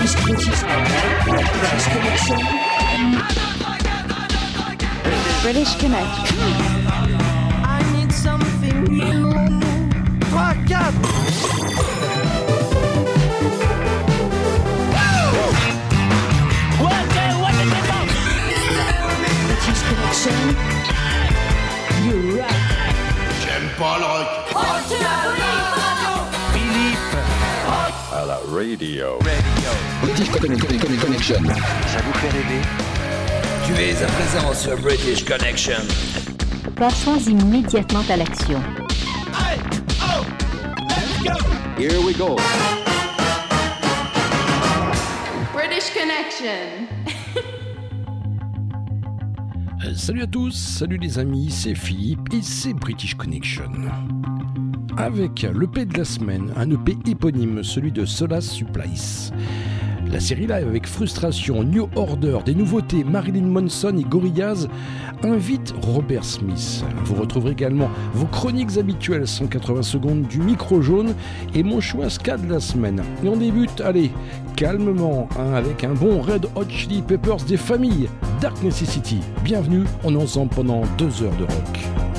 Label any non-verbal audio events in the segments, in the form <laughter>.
British, British, British Connection. British Connection. I need something new. 3, 4. British Connection. You rock. J'aime pas le rock. Radio. British Connection. Ça vous fait rêver Tu es à présent sur British Connection. Passons immédiatement à l'action. Here we go. British Connection. Euh, Salut à tous, salut les amis, c'est Philippe et c'est British Connection. Avec l'EP de la semaine, un EP éponyme, celui de Solas Supplice. La série live avec frustration, New Order, des nouveautés, Marilyn Manson et Gorillaz invite Robert Smith. Vous retrouverez également vos chroniques habituelles 180 secondes du micro jaune et mon choix ska de la semaine. Et on débute, allez, calmement, hein, avec un bon Red Hot Chili Peppers des familles, Dark Necessity. Bienvenue, on est ensemble pendant deux heures de rock.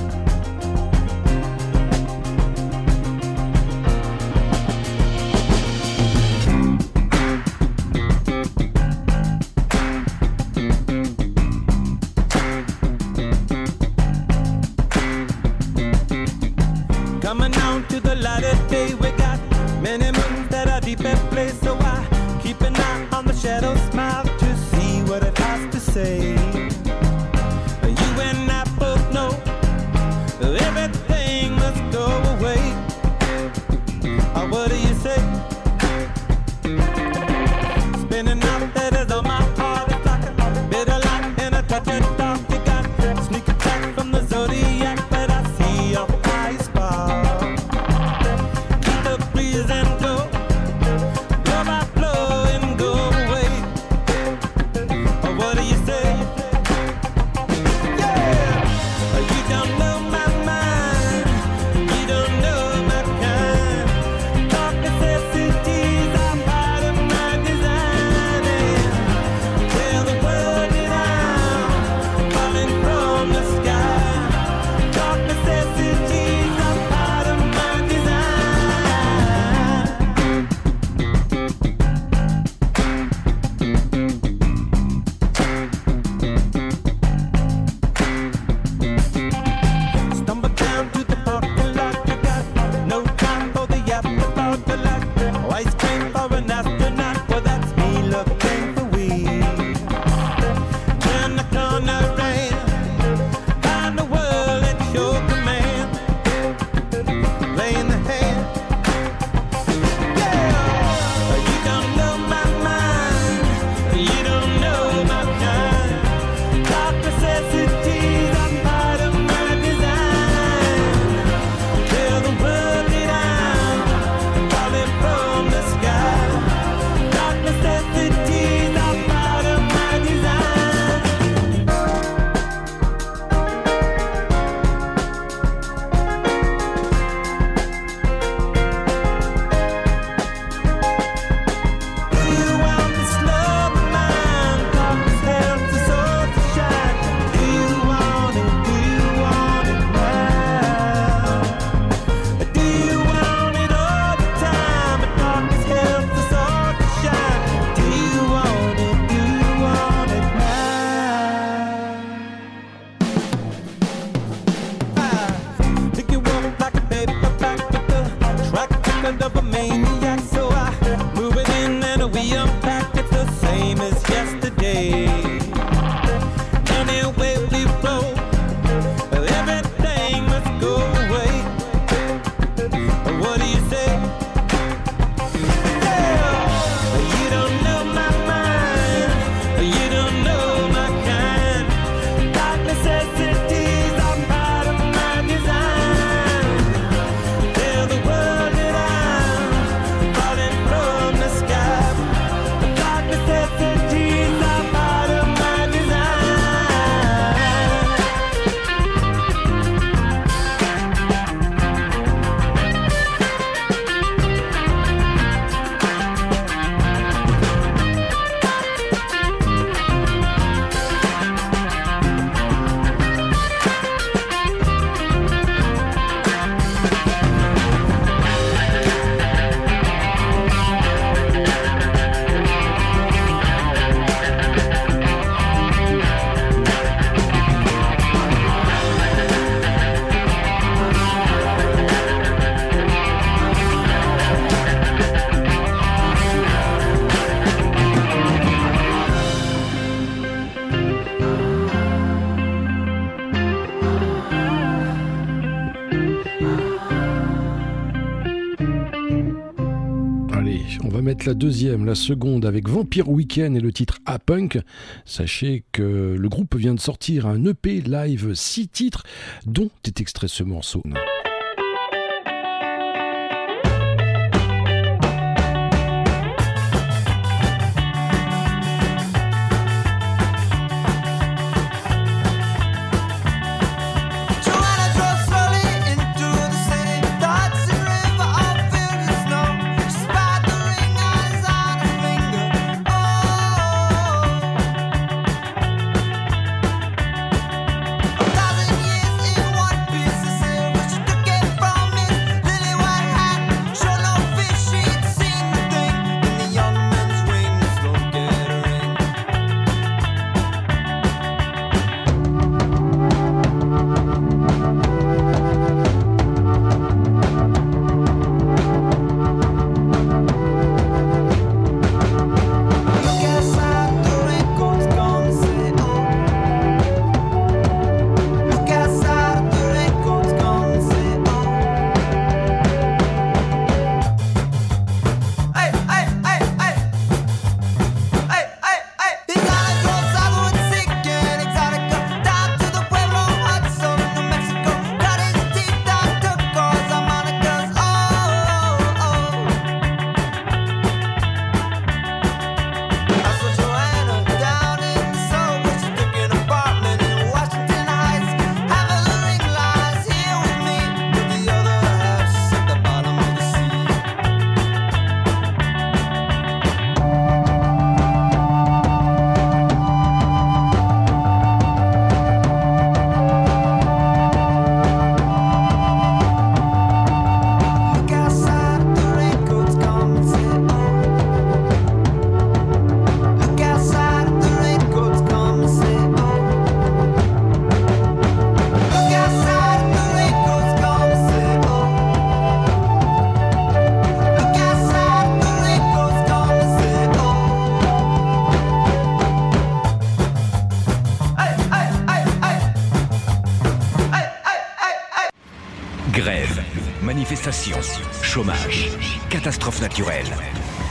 la deuxième, la seconde avec Vampire Weekend et le titre A-Punk. Sachez que le groupe vient de sortir un EP live, six titres, dont est extrait ce morceau.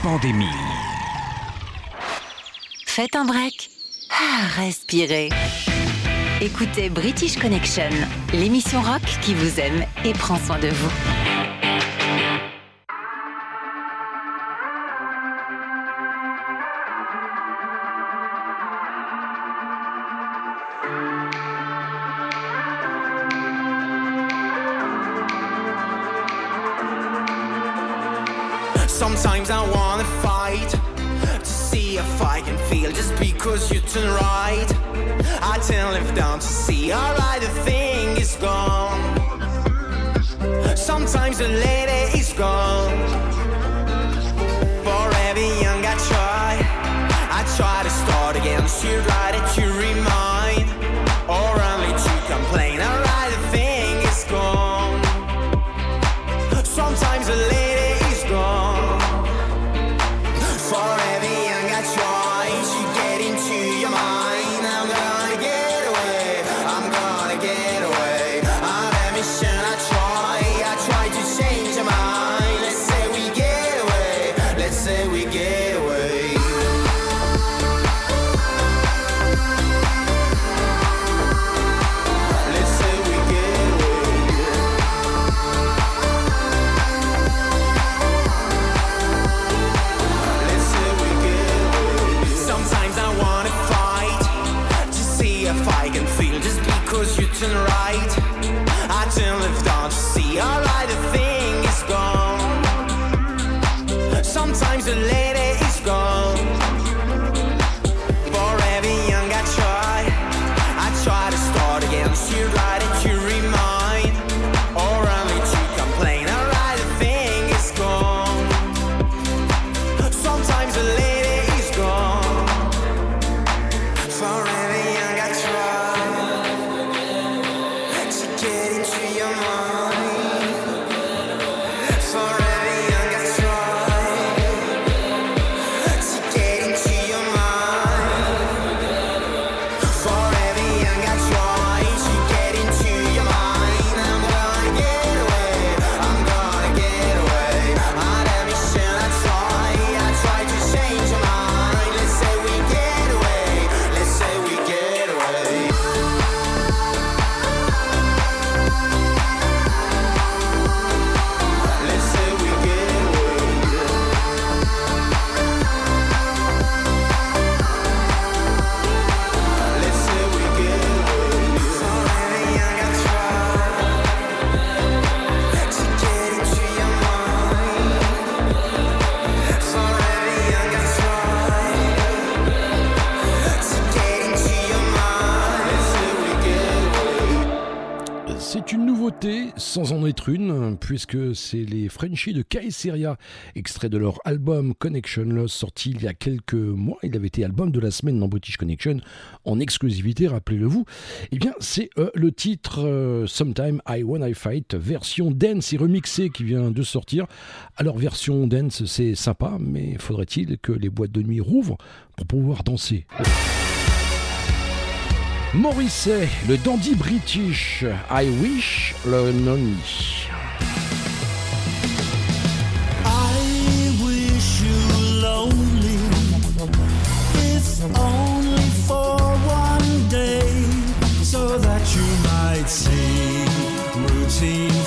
pandémie. Faites un break. Ah, respirez. Écoutez British Connection, l'émission rock qui vous aime et prend soin de vous. puisque c'est les Frenchies de Caesseria, extrait de leur album Connection Lost, sorti il y a quelques mois. Il avait été album de la semaine dans British Connection, en exclusivité, rappelez-le vous. Eh bien, c'est euh, le titre euh, Sometime I When I Fight, version dance et remixée qui vient de sortir. Alors, version dance, c'est sympa, mais faudrait-il que les boîtes de nuit rouvrent pour pouvoir danser? Morrissey, le dandy british, I wish le nonny. seen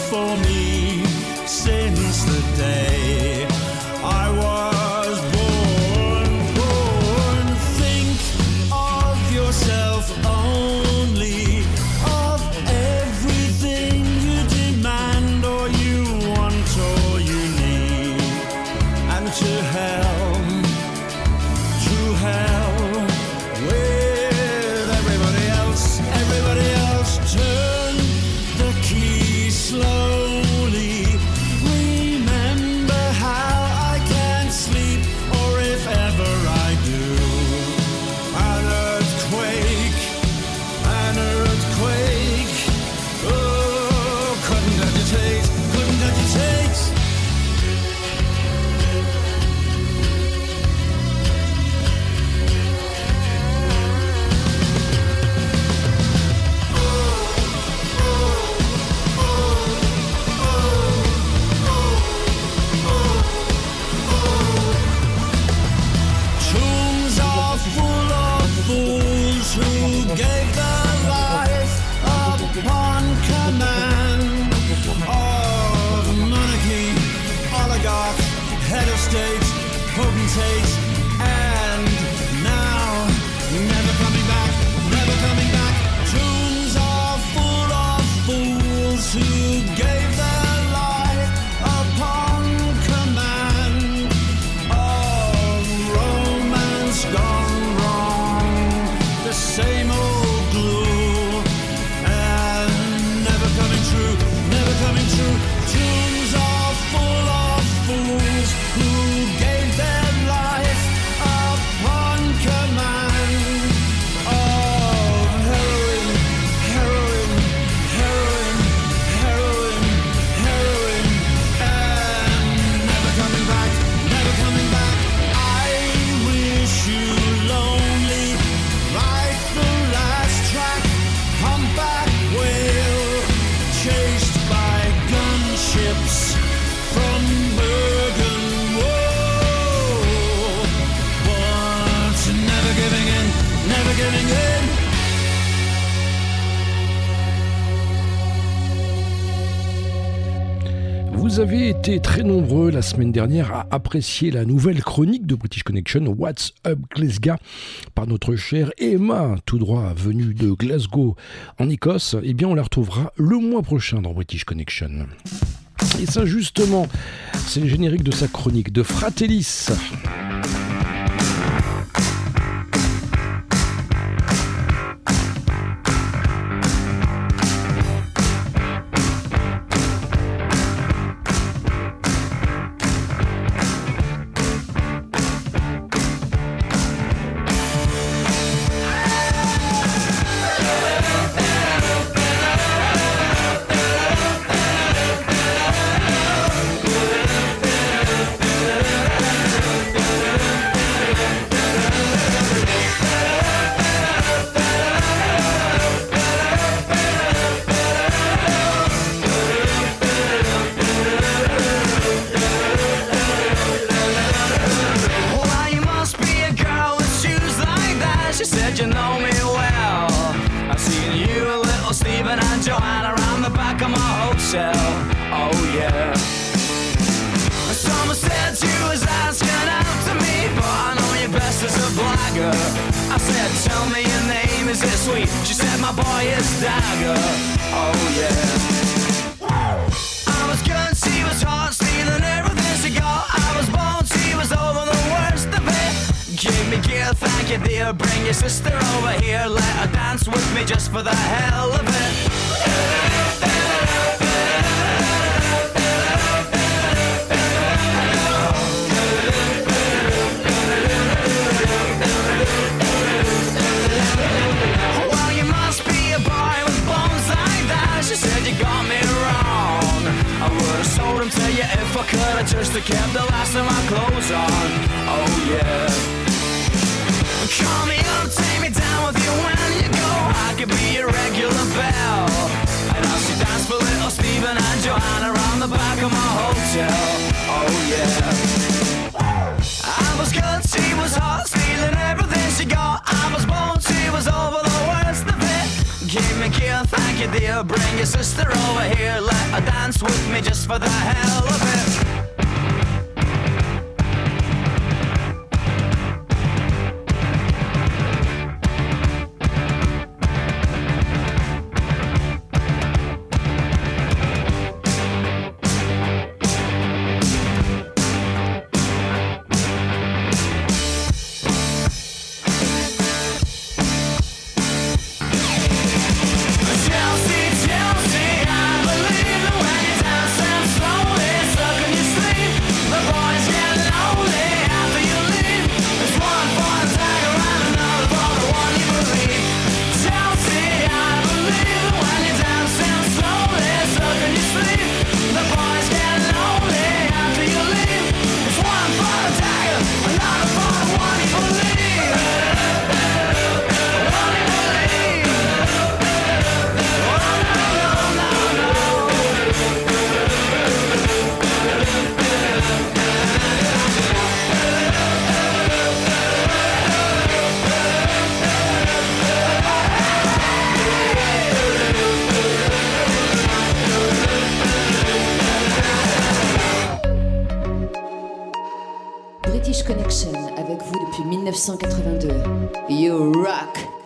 Vous avez été très nombreux la semaine dernière à apprécier la nouvelle chronique de British Connection What's Up Glasgow par notre chère Emma, tout droit venue de Glasgow en Écosse. Eh bien, on la retrouvera le mois prochain dans British Connection. Et ça, justement, c'est le générique de sa chronique de Fratellis. 1982. You rock!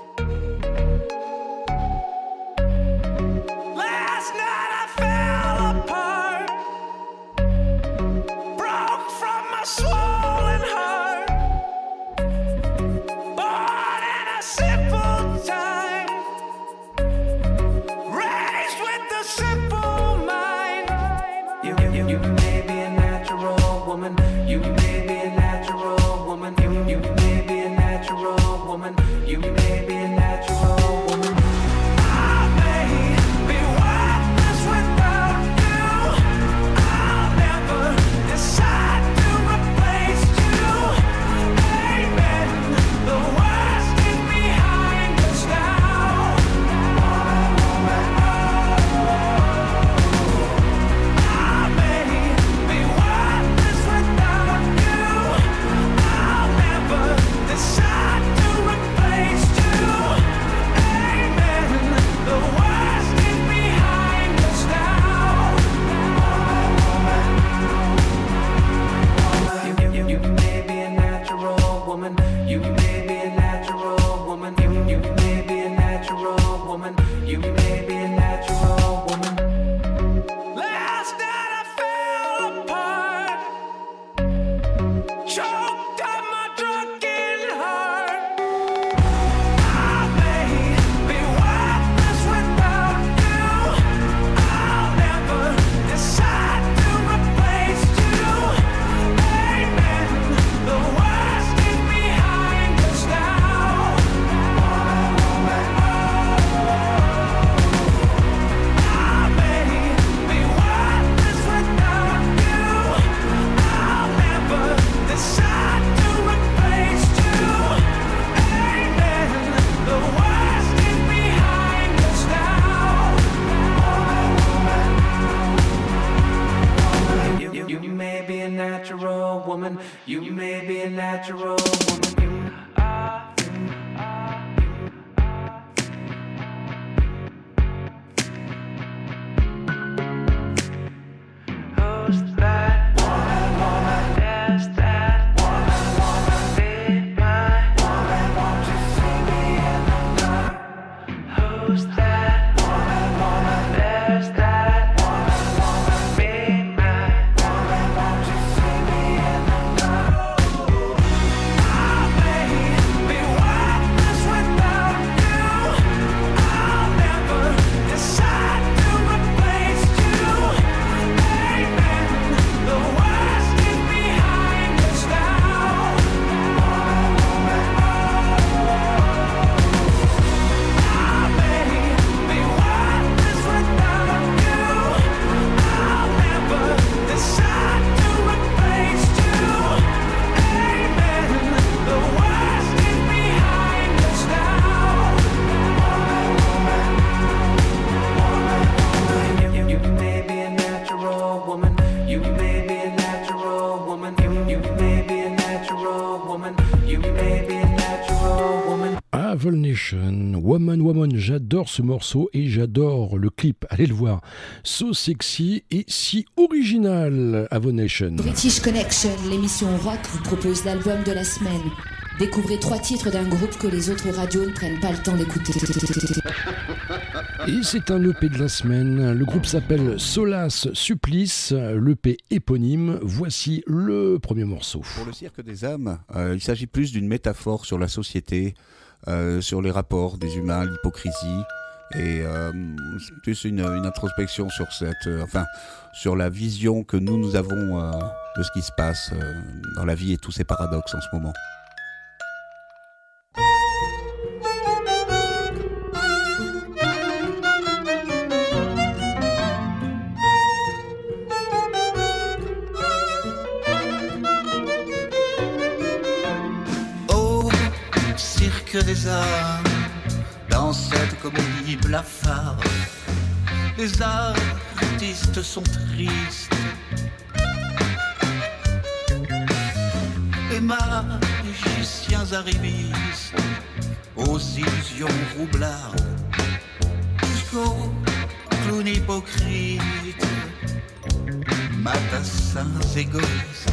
Devil Nation, Woman Woman, j'adore ce morceau et j'adore le clip, allez le voir. So sexy et si original, Avonation. British Connection, l'émission rock vous propose l'album de la semaine. Découvrez trois titres d'un groupe que les autres radios ne prennent pas le temps d'écouter. Et c'est un EP de la semaine. Le groupe s'appelle Solas Supplice, l'EP éponyme. Voici le premier morceau. Pour le cirque des âmes, euh, il s'agit plus d'une métaphore sur la société, euh, sur les rapports des humains, l'hypocrisie. Et euh, une, une, introspection sur cette, euh, enfin, sur la vision que nous nous avons euh, de ce qui se passe dans la vie et tous ces paradoxes en ce moment. Des âmes dans cette comédie blafarde. Les artistes sont tristes. Les magiciens arrivistes aux illusions roublardes jusqu'aux clowns hypocrites, matassins égoïstes.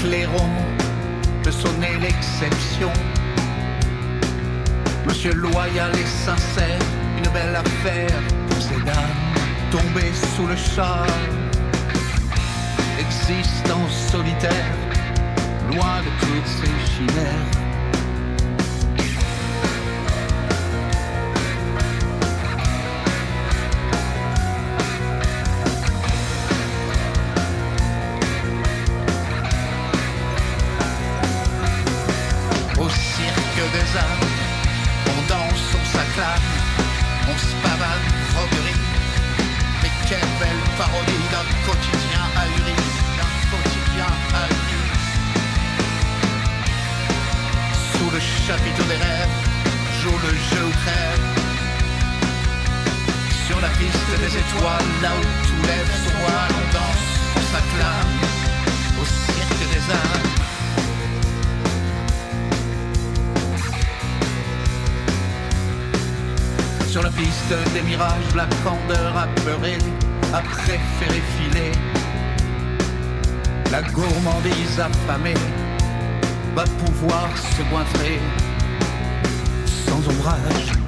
clairon sonner l'exception. Monsieur loyal et sincère, une belle affaire pour ces dames tombées sous le char. Existence solitaire, loin de toutes ces chimères apeuré a préféré filer. La gourmandise affamée va pouvoir se goinfrer sans ombrage.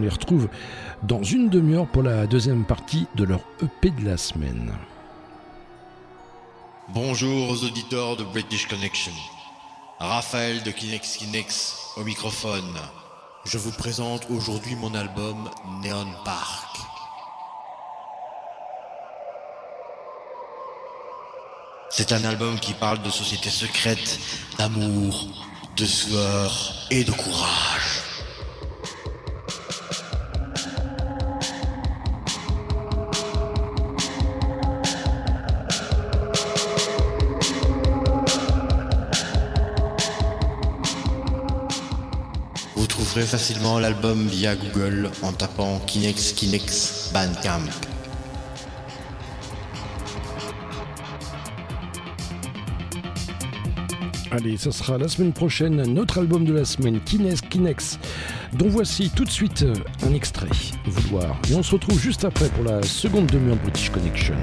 Les retrouve dans une demi-heure pour la deuxième partie de leur EP de la semaine. Bonjour aux auditeurs de British Connection. Raphaël de Kinex Kinex au microphone. Je vous présente aujourd'hui mon album Neon Park. C'est un album qui parle de société secrète, d'amour, de sueur et de courage. Facilement l'album via Google en tapant Kinex Kinex Bandcamp. Allez, ça sera la semaine prochaine, notre album de la semaine, Kinex Kinex, dont voici tout de suite euh, un extrait, vouloir. Et on se retrouve juste après pour la seconde demi-heure British Connection.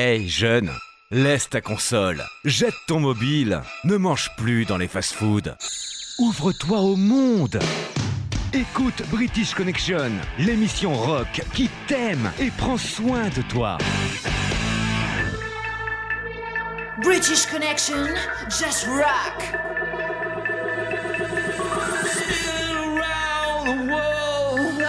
Hey jeune, laisse ta console, jette ton mobile, ne mange plus dans les fast-foods. Ouvre-toi au monde. Écoute British Connection, l'émission rock qui t'aime et prend soin de toi. British Connection, just rock. Spin around the world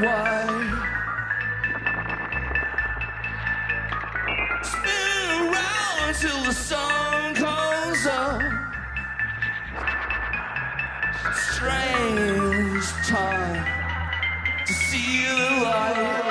white. Spin around until the sun comes up. Strange time to see the light.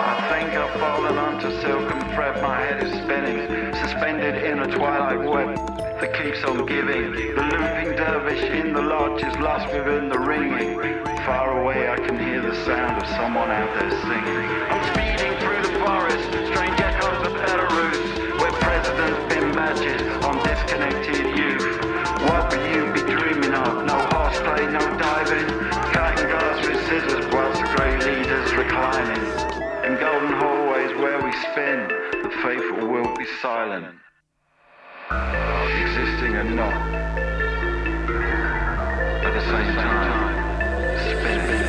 I think I've fallen onto silk and thread. My head is spinning, suspended in a twilight web that keeps on giving. The looping dervish in the lodge is lost within the ringing. Far away, I can hear the sound of someone out there singing. I'm speeding through the forest, strange echoes of Belarus, where presidents pin badges on disconnected youth. What will you be dreaming of? No horseplay, no diving, cutting glass with scissors whilst the grey leaders reclining. In golden hallways where we spin, the faithful will be silent. Existing and not. At the same time, spinning.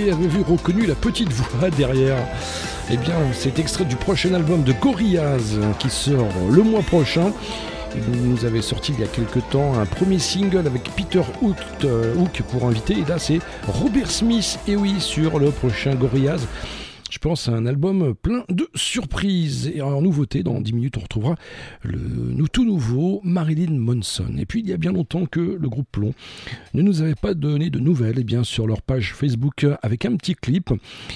Avez-vous reconnu la petite voix derrière? Eh bien, c'est extrait du prochain album de Gorillaz qui sort le mois prochain. Il nous avait sorti il y a quelques temps un premier single avec Peter Hook, euh, Hook pour inviter. Et là, c'est Robert Smith, et oui, sur le prochain Gorillaz. Je pense à un album plein de surprises. Et en nouveauté, dans 10 minutes, on retrouvera le tout nouveau Marilyn Monson. Et puis, il y a bien longtemps que le groupe Plomb ne nous avait pas donné de nouvelles. Et bien, sur leur page Facebook, avec un petit clip,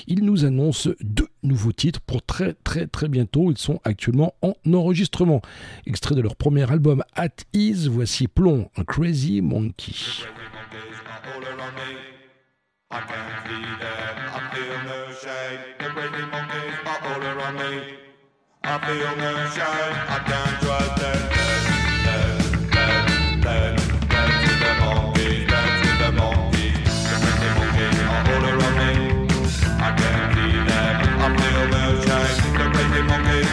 ils nous annoncent deux nouveaux titres pour très, très, très bientôt. Ils sont actuellement en enregistrement. Extrait de leur premier album At Ease, voici Plomb, un Crazy Monkey. I can't see them, I feel no shame. The crazy monkeys are all around me. I feel no shame, I can't trust them. Dance, dance, dance, dance with the monkey, death to the monkey The crazy monkeys,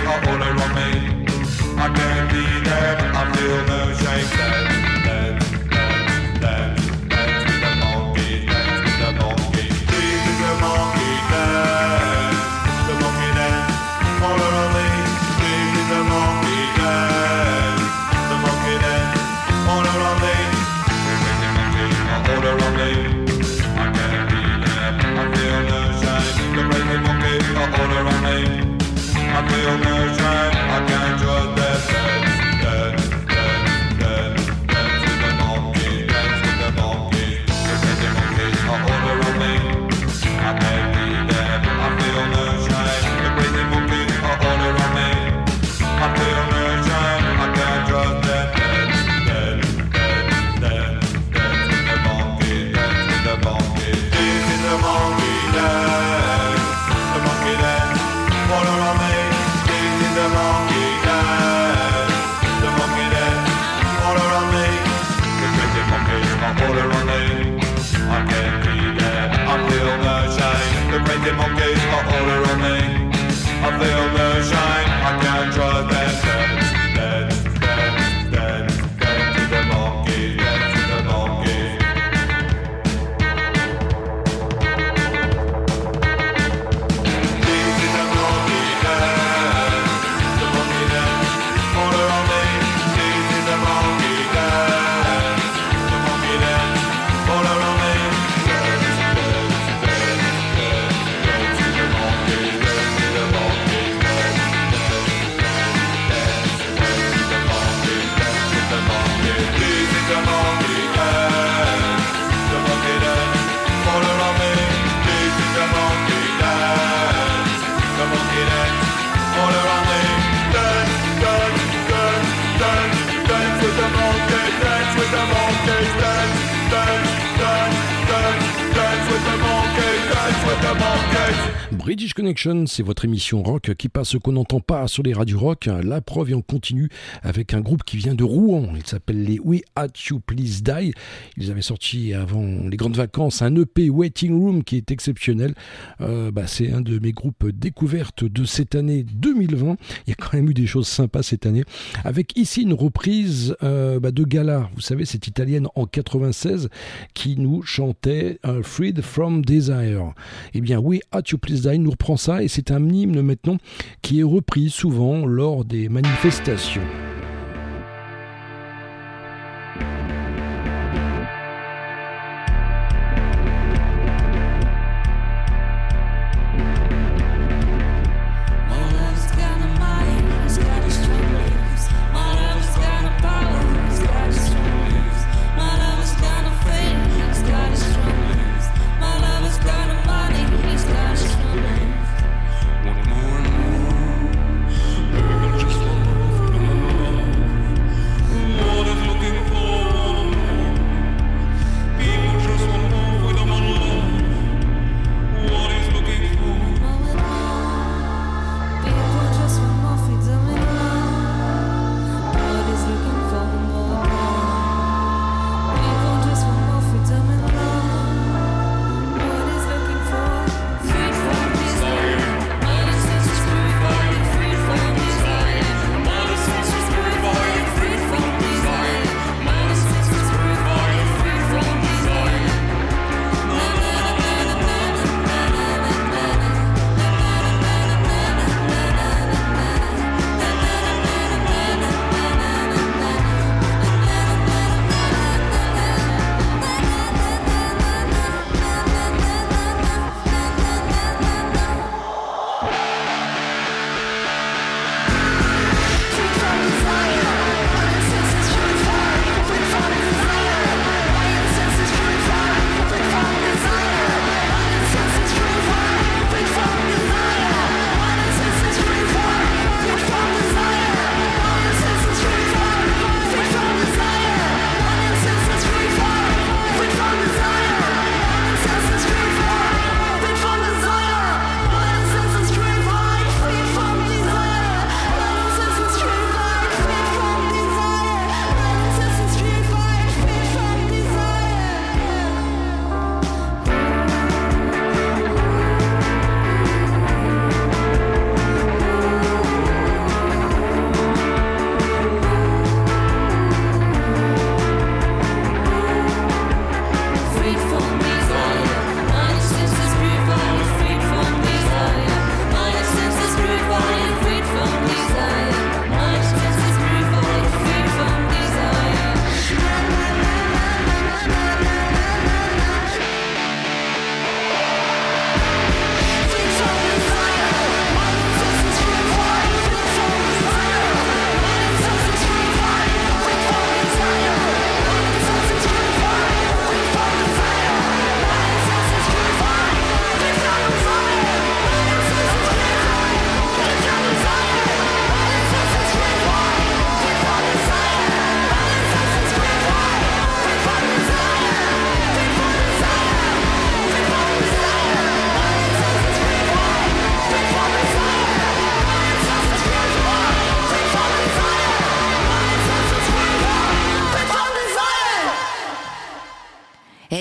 British Connection, c'est votre émission rock qui passe ce qu'on n'entend pas sur les radios rock. La preuve et on continue avec un groupe qui vient de Rouen. Il s'appelle les We At You Please Die. Ils avaient sorti avant les grandes vacances un EP Waiting Room qui est exceptionnel. Euh, bah, c'est un de mes groupes découvertes de cette année 2020. Il y a quand même eu des choses sympas cette année. Avec ici une reprise euh, bah, de Gala. Vous savez, cette italienne en 96 qui nous chantait euh, Freed from Desire. Eh bien, We At You Please Die nous reprend ça et c'est un hymne maintenant qui est repris souvent lors des manifestations.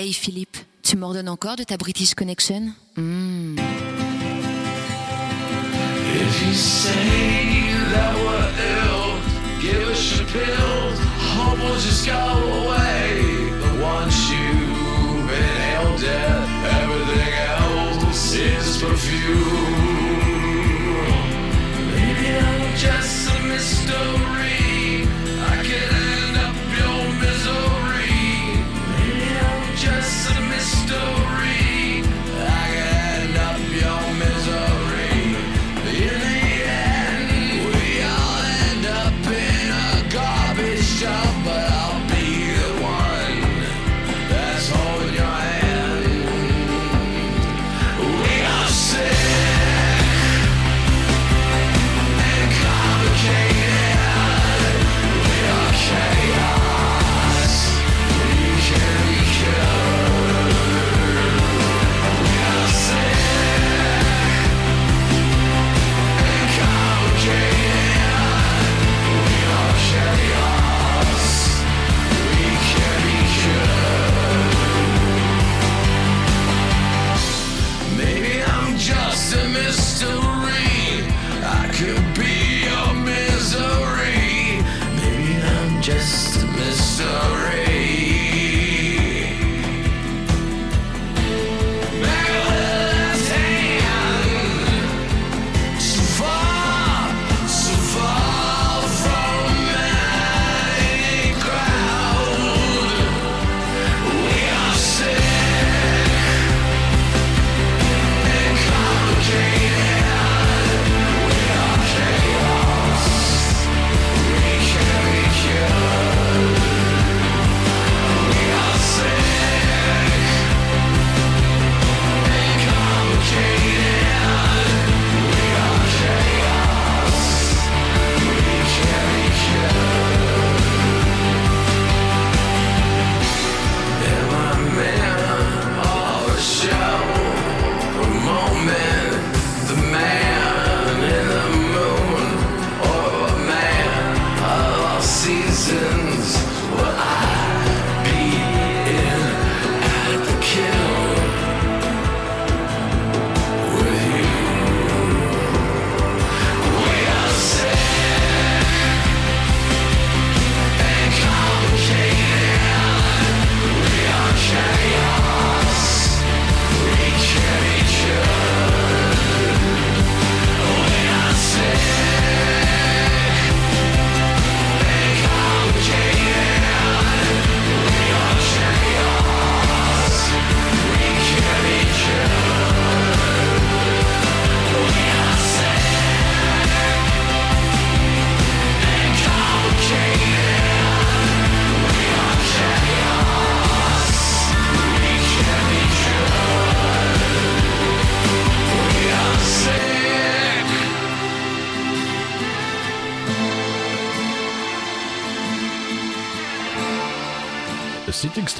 Hey Philippe, tu m'ordonnes encore de ta British Connection? Hmm. If you say that we're ill, give us your pills. Hope will just go away. But once you've inhaled death, everything else is perfume. Maybe I'm just a mystery.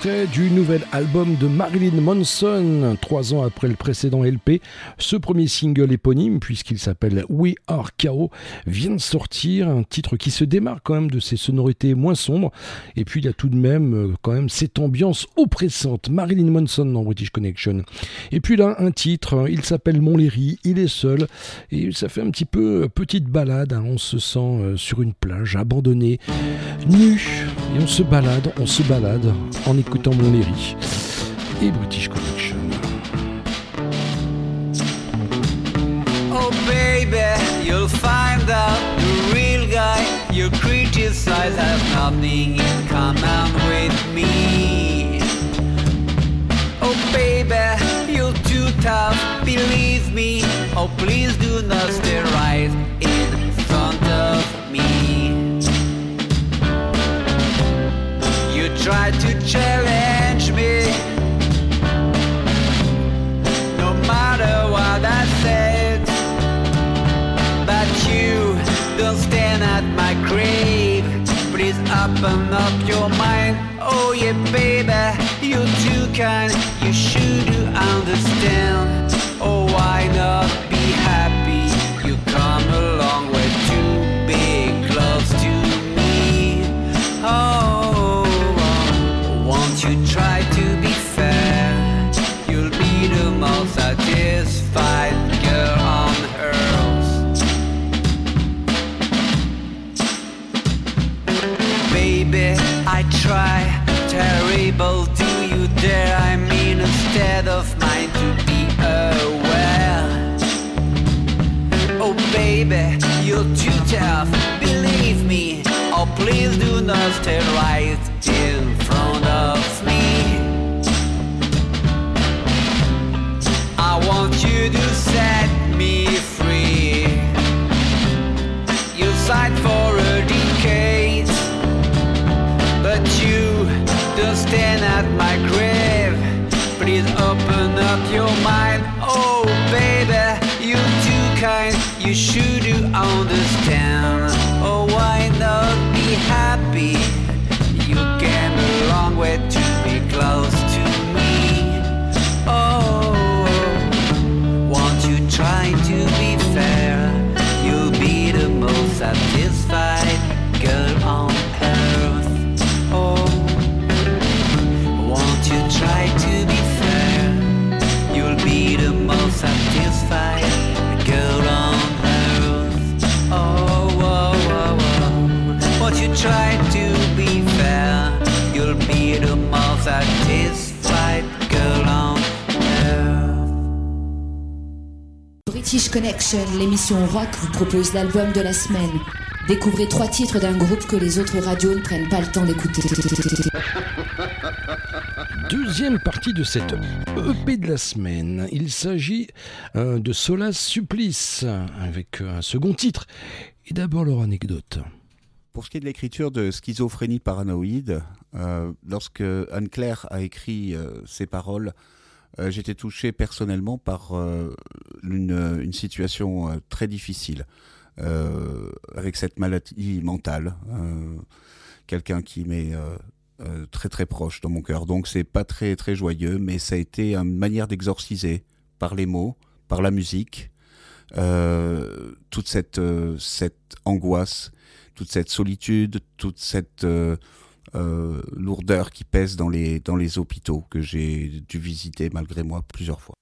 Du nouvel album de Marilyn Manson, trois ans après le précédent LP. Ce premier single éponyme, puisqu'il s'appelle We Are Chaos, vient de sortir, un titre qui se démarque quand même de ses sonorités moins sombres. Et puis il y a tout de même euh, quand même cette ambiance oppressante. Marilyn Manson dans British Connection. Et puis là, un titre, il s'appelle Montlhéry, il est seul, et ça fait un petit peu euh, petite balade, hein. on se sent euh, sur une plage abandonnée, nu, et on se balade, on se balade en écoutant Montlhéry et British Connection. Oh baby, you'll find out the real guy you criticize has nothing in common with me. Oh baby, you're too tough, believe me. Oh please do not stay right try to challenge me, no matter what I said. But you don't stand at my grave. Please open up your mind. Oh yeah, baby, you're too kind. You should understand. Oh, why not too. Believe me. Oh, please do not stay right in British Connection, l'émission rock, vous propose l'album de la semaine. Découvrez trois titres d'un groupe que les autres radios ne prennent pas le temps d'écouter. <laughs> Deuxième partie de cette EP de la semaine. Il s'agit euh, de Solas Supplice avec euh, un second titre. Et d'abord leur anecdote. Pour ce qui est de l'écriture de Schizophrénie paranoïde, euh, lorsque Anne-Claire a écrit euh, ces paroles, euh, j'étais touché personnellement par euh, une, une situation euh, très difficile euh, avec cette maladie mentale. euh, Quelqu'un qui m'est euh, euh, très très proche dans mon cœur. Donc c'est pas très très joyeux, mais ça a été une manière d'exorciser par les mots, par la musique, euh, toute cette, euh, cette angoisse, toute cette solitude, toute cette euh, lourdeur qui pèse dans les, dans les hôpitaux que j'ai dû visiter malgré moi plusieurs fois.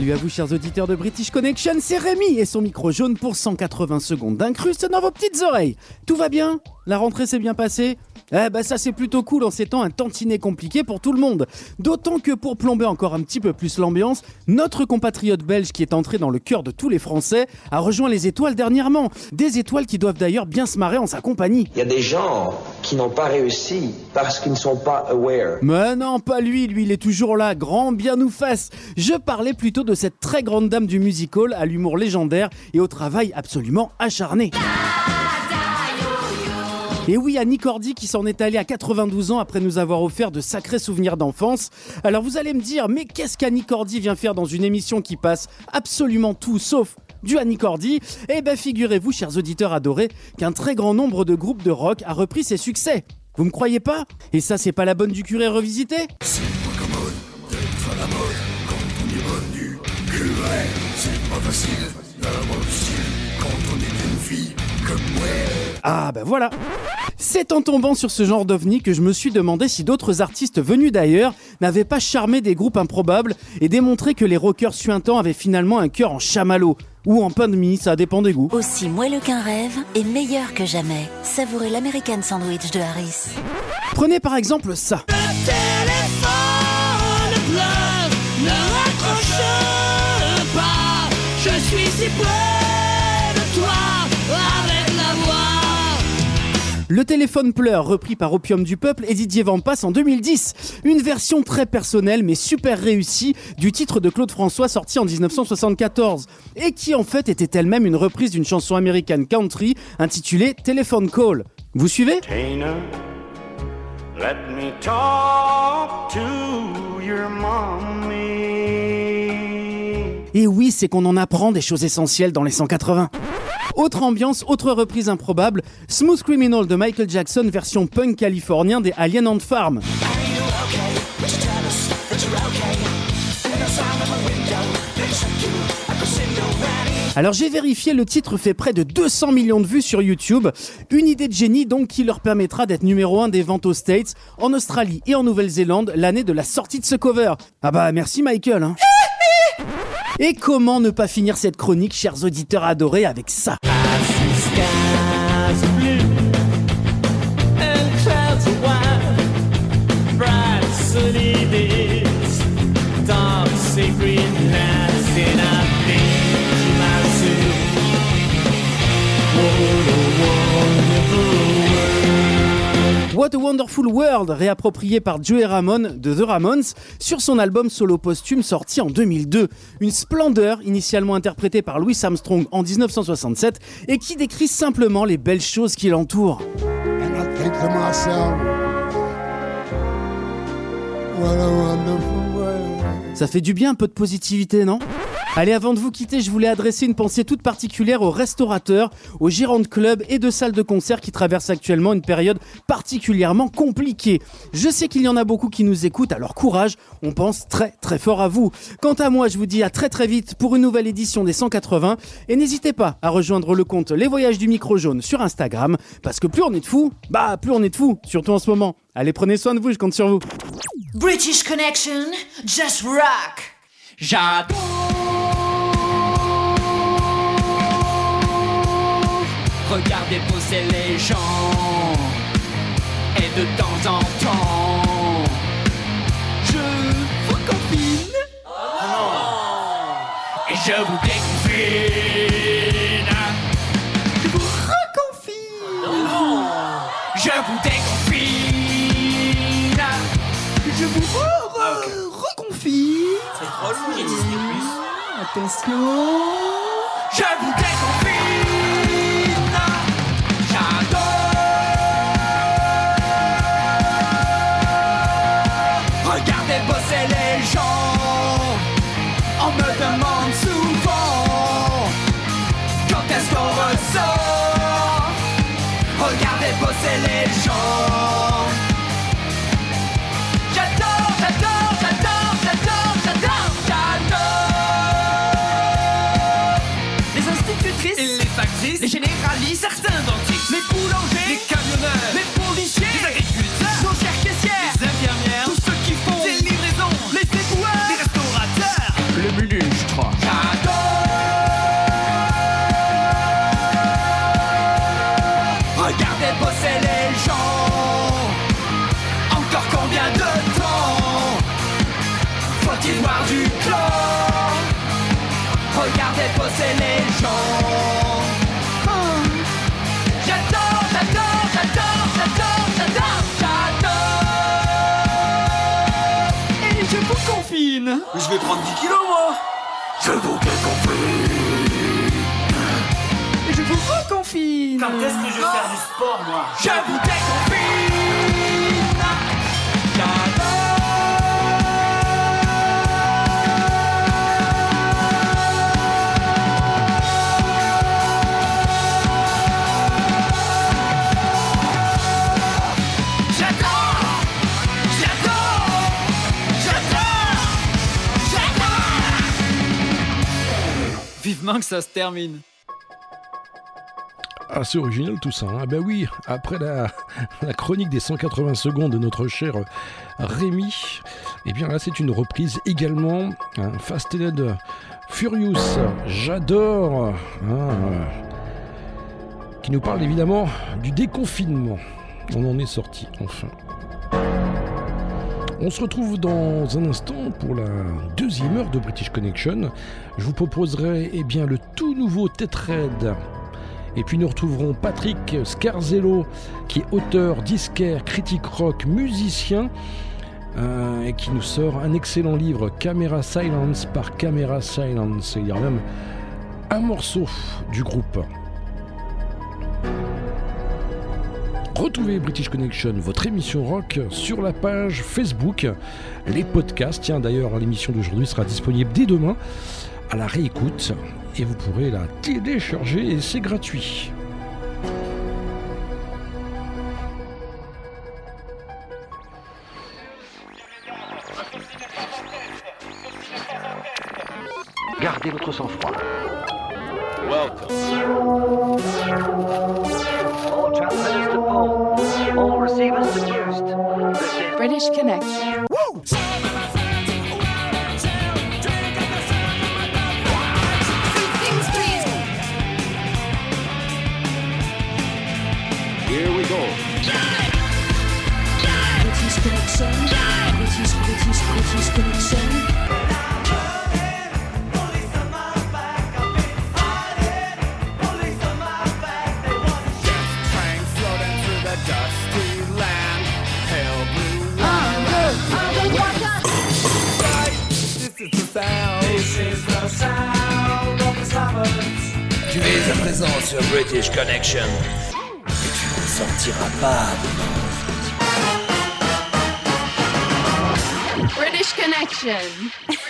Salut à vous chers auditeurs de British Connection, c'est Rémi et son micro jaune pour 180 secondes d'incruste dans vos petites oreilles. Tout va bien? La rentrée s'est bien passée? Eh ben ça c'est plutôt cool en ces temps un tantinet compliqué pour tout le monde. D'autant que pour plomber encore un petit peu plus l'ambiance, notre compatriote belge qui est entré dans le cœur de tous les Français a rejoint les étoiles dernièrement. Des étoiles qui doivent d'ailleurs bien se marrer en sa compagnie. Il y a des gens qui n'ont pas réussi parce qu'ils ne sont pas aware. Mais non, pas lui, lui il est toujours là, grand bien nous fasse. Je parlais plutôt de cette très grande dame du musical à l'humour légendaire et au travail absolument acharné. Et oui, Annie Cordy qui s'en est allée à 92 ans après nous avoir offert de sacrés souvenirs d'enfance. Alors vous allez me dire, mais qu'est-ce qu'Annie Cordy vient faire dans une émission qui passe absolument tout sauf du Annie Cordy Eh ben figurez-vous, chers auditeurs adorés, qu'un très grand nombre de groupes de rock a repris ses succès. Vous me croyez pas? Et ça, c'est pas la bonne du curé revisité? C'est pas commode d'être à la mode quand on est bonne du curé. C'est pas facile d'avoir du style quand on est une fille comme moi. Ah ben voilà C'est en tombant sur ce genre d'ovni que je me suis demandé si d'autres artistes venus d'ailleurs n'avaient pas charmé des groupes improbables et démontré que les rockers suintants avaient finalement un cœur en chamallow. Ou en pain de mie, ça dépend des goûts. Aussi moelleux qu'un rêve et meilleur que jamais. Savourez l'American Sandwich de Harris. Prenez par exemple ça. Ne raccroche pas, je suis si près Le téléphone pleure, repris par Opium du Peuple et Didier Vampas en 2010. Une version très personnelle mais super réussie du titre de Claude François sorti en 1974 et qui en fait était elle-même une reprise d'une chanson américaine country intitulée Telephone Call. Vous suivez? Et oui, c'est qu'on en apprend des choses essentielles dans les 180. Autre ambiance, autre reprise improbable, Smooth Criminal de Michael Jackson version punk californien des Alien Ant Farm. Alors j'ai vérifié, le titre fait près de 200 millions de vues sur YouTube. Une idée de génie donc qui leur permettra d'être numéro 1 des ventes aux States, en Australie et en Nouvelle-Zélande l'année de la sortie de ce cover. Ah bah merci Michael. Hein. Et comment ne pas finir cette chronique, chers auditeurs adorés, avec ça? What a Wonderful World, réapproprié par Joey Ramone de The Ramones sur son album solo posthume sorti en 2002. Une splendeur initialement interprétée par Louis Armstrong en 1967 et qui décrit simplement les belles choses qui l'entourent. Ça fait du bien un peu de positivité, non? Allez, avant de vous quitter, je voulais adresser une pensée toute particulière aux restaurateurs, aux gérants de clubs et de salles de concert qui traversent actuellement une période particulièrement compliquée. Je sais qu'il y en a beaucoup qui nous écoutent, alors courage, on pense très très fort à vous. Quant à moi, je vous dis à très très vite pour une nouvelle édition des 180 et n'hésitez pas à rejoindre le compte Les Voyages du Micro Jaune sur Instagram parce que plus on est de fous, bah plus on est de fous, surtout en ce moment. Allez, prenez soin de vous, je compte sur vous. British Connection, just rock. J'adore. Regardez bosser les gens Et de temps en temps Je vous confine Et je vous déconfine Je vous reconfine Je vous déconfine Je vous re- re- reconfine Attention. Je vous déconfine. J'adore Regardez bosser les gens. On me demande souvent. Quand est-ce qu'on ressort? Regardez bosser les gens 70 kilos, moi. Je vous déconfie je vous reconfine Quand est-ce que je vais faire du sport, moi? Je vous déconfie. Que ça se termine. Ah, c'est original tout ça. Hein. Ben oui, après la, <laughs> chronique des 180 secondes de notre cher Rémi, eh bien là c'est une reprise également. hein, Fast and Furious, j'adore. hein, euh, qui nous parle évidemment du déconfinement. On en est sorti enfin. On se retrouve dans un instant pour la deuxième heure de British Connection. Je vous proposerai eh bien, le tout nouveau Tetraed. Et puis nous retrouverons Patrick Scarzello, qui est auteur, disquaire, critique rock, musicien, euh, et qui nous sort un excellent livre, Camera Silence par Camera Silence. Il y aura même un morceau du groupe. Retrouvez British Connection, votre émission rock, sur la page Facebook, les podcasts. Tiens, d'ailleurs, l'émission d'aujourd'hui sera disponible dès demain à la réécoute et vous pourrez la télécharger et c'est gratuit. Gardez votre sang-froid. Pole. All receivers diffused. This British Connection. Here we go. British Connection. British, British, British Connection. Sur British Connection. Et tu n'en sortiras pas. British Connection.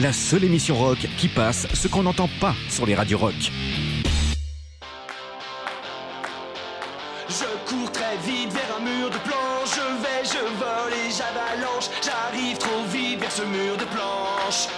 la seule émission rock qui passe ce qu'on n'entend pas sur les radios rock. Je cours très vite vers un mur de planche. Je vais, je vole et j'avalanche. J'arrive trop vite vers ce mur de planche.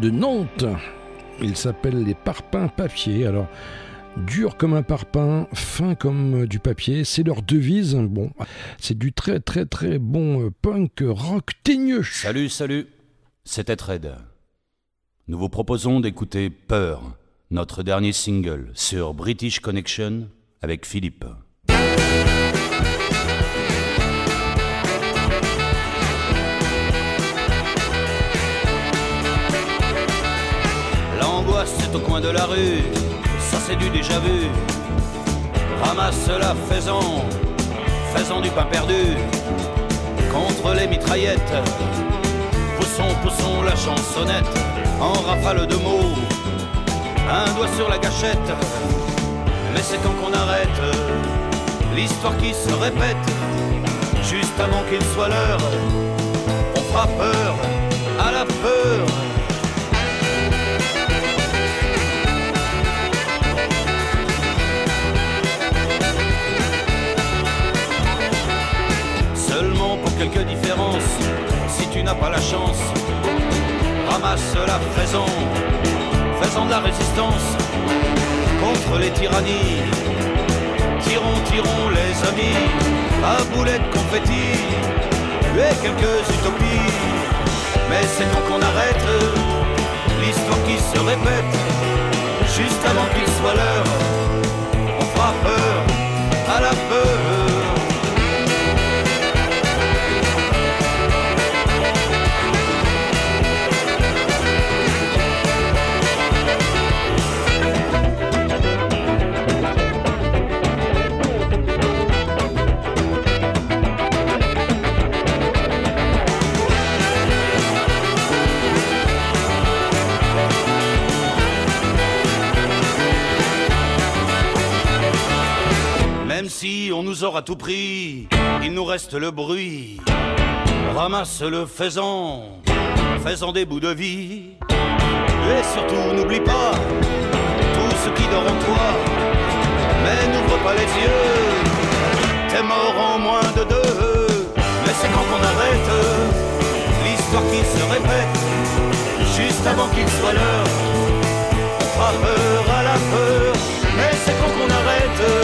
De Nantes. Ils s'appellent les parpaings papier. Alors, dur comme un parpaing, fin comme du papier, c'est leur devise. Bon, c'est du très très très bon euh, punk rock teigneux. Salut, salut, c'était Red. Nous vous proposons d'écouter Peur, notre dernier single sur British Connection avec Philippe. Au coin de la rue, ça c'est du déjà vu. Ramasse la faisan, faisan du pain perdu, contre les mitraillettes. Poussons, poussons la chansonnette, en rafale de mots, un doigt sur la gâchette. Mais c'est quand qu'on arrête l'histoire qui se répète, juste avant qu'il soit l'heure, on fera peur à la peur. Tu n'as pas la chance, ramasse la faisant, faisant de la résistance contre les tyrannies. Tirons, tirons les amis, à boulettes confetti, et quelques utopies. Mais c'est quand qu'on arrête l'histoire qui se répète, juste avant qu'il soit l'heure, Si on nous aura tout pris, il nous reste le bruit. Ramasse le faisan, faisant des bouts de vie. Et surtout, n'oublie pas tout ce qui dort en toi. Mais n'ouvre pas les yeux, t'es mort en moins de deux. Mais c'est quand qu'on arrête l'histoire qui se répète, juste avant qu'il soit l'heure. On peur à la peur, mais c'est quand qu'on arrête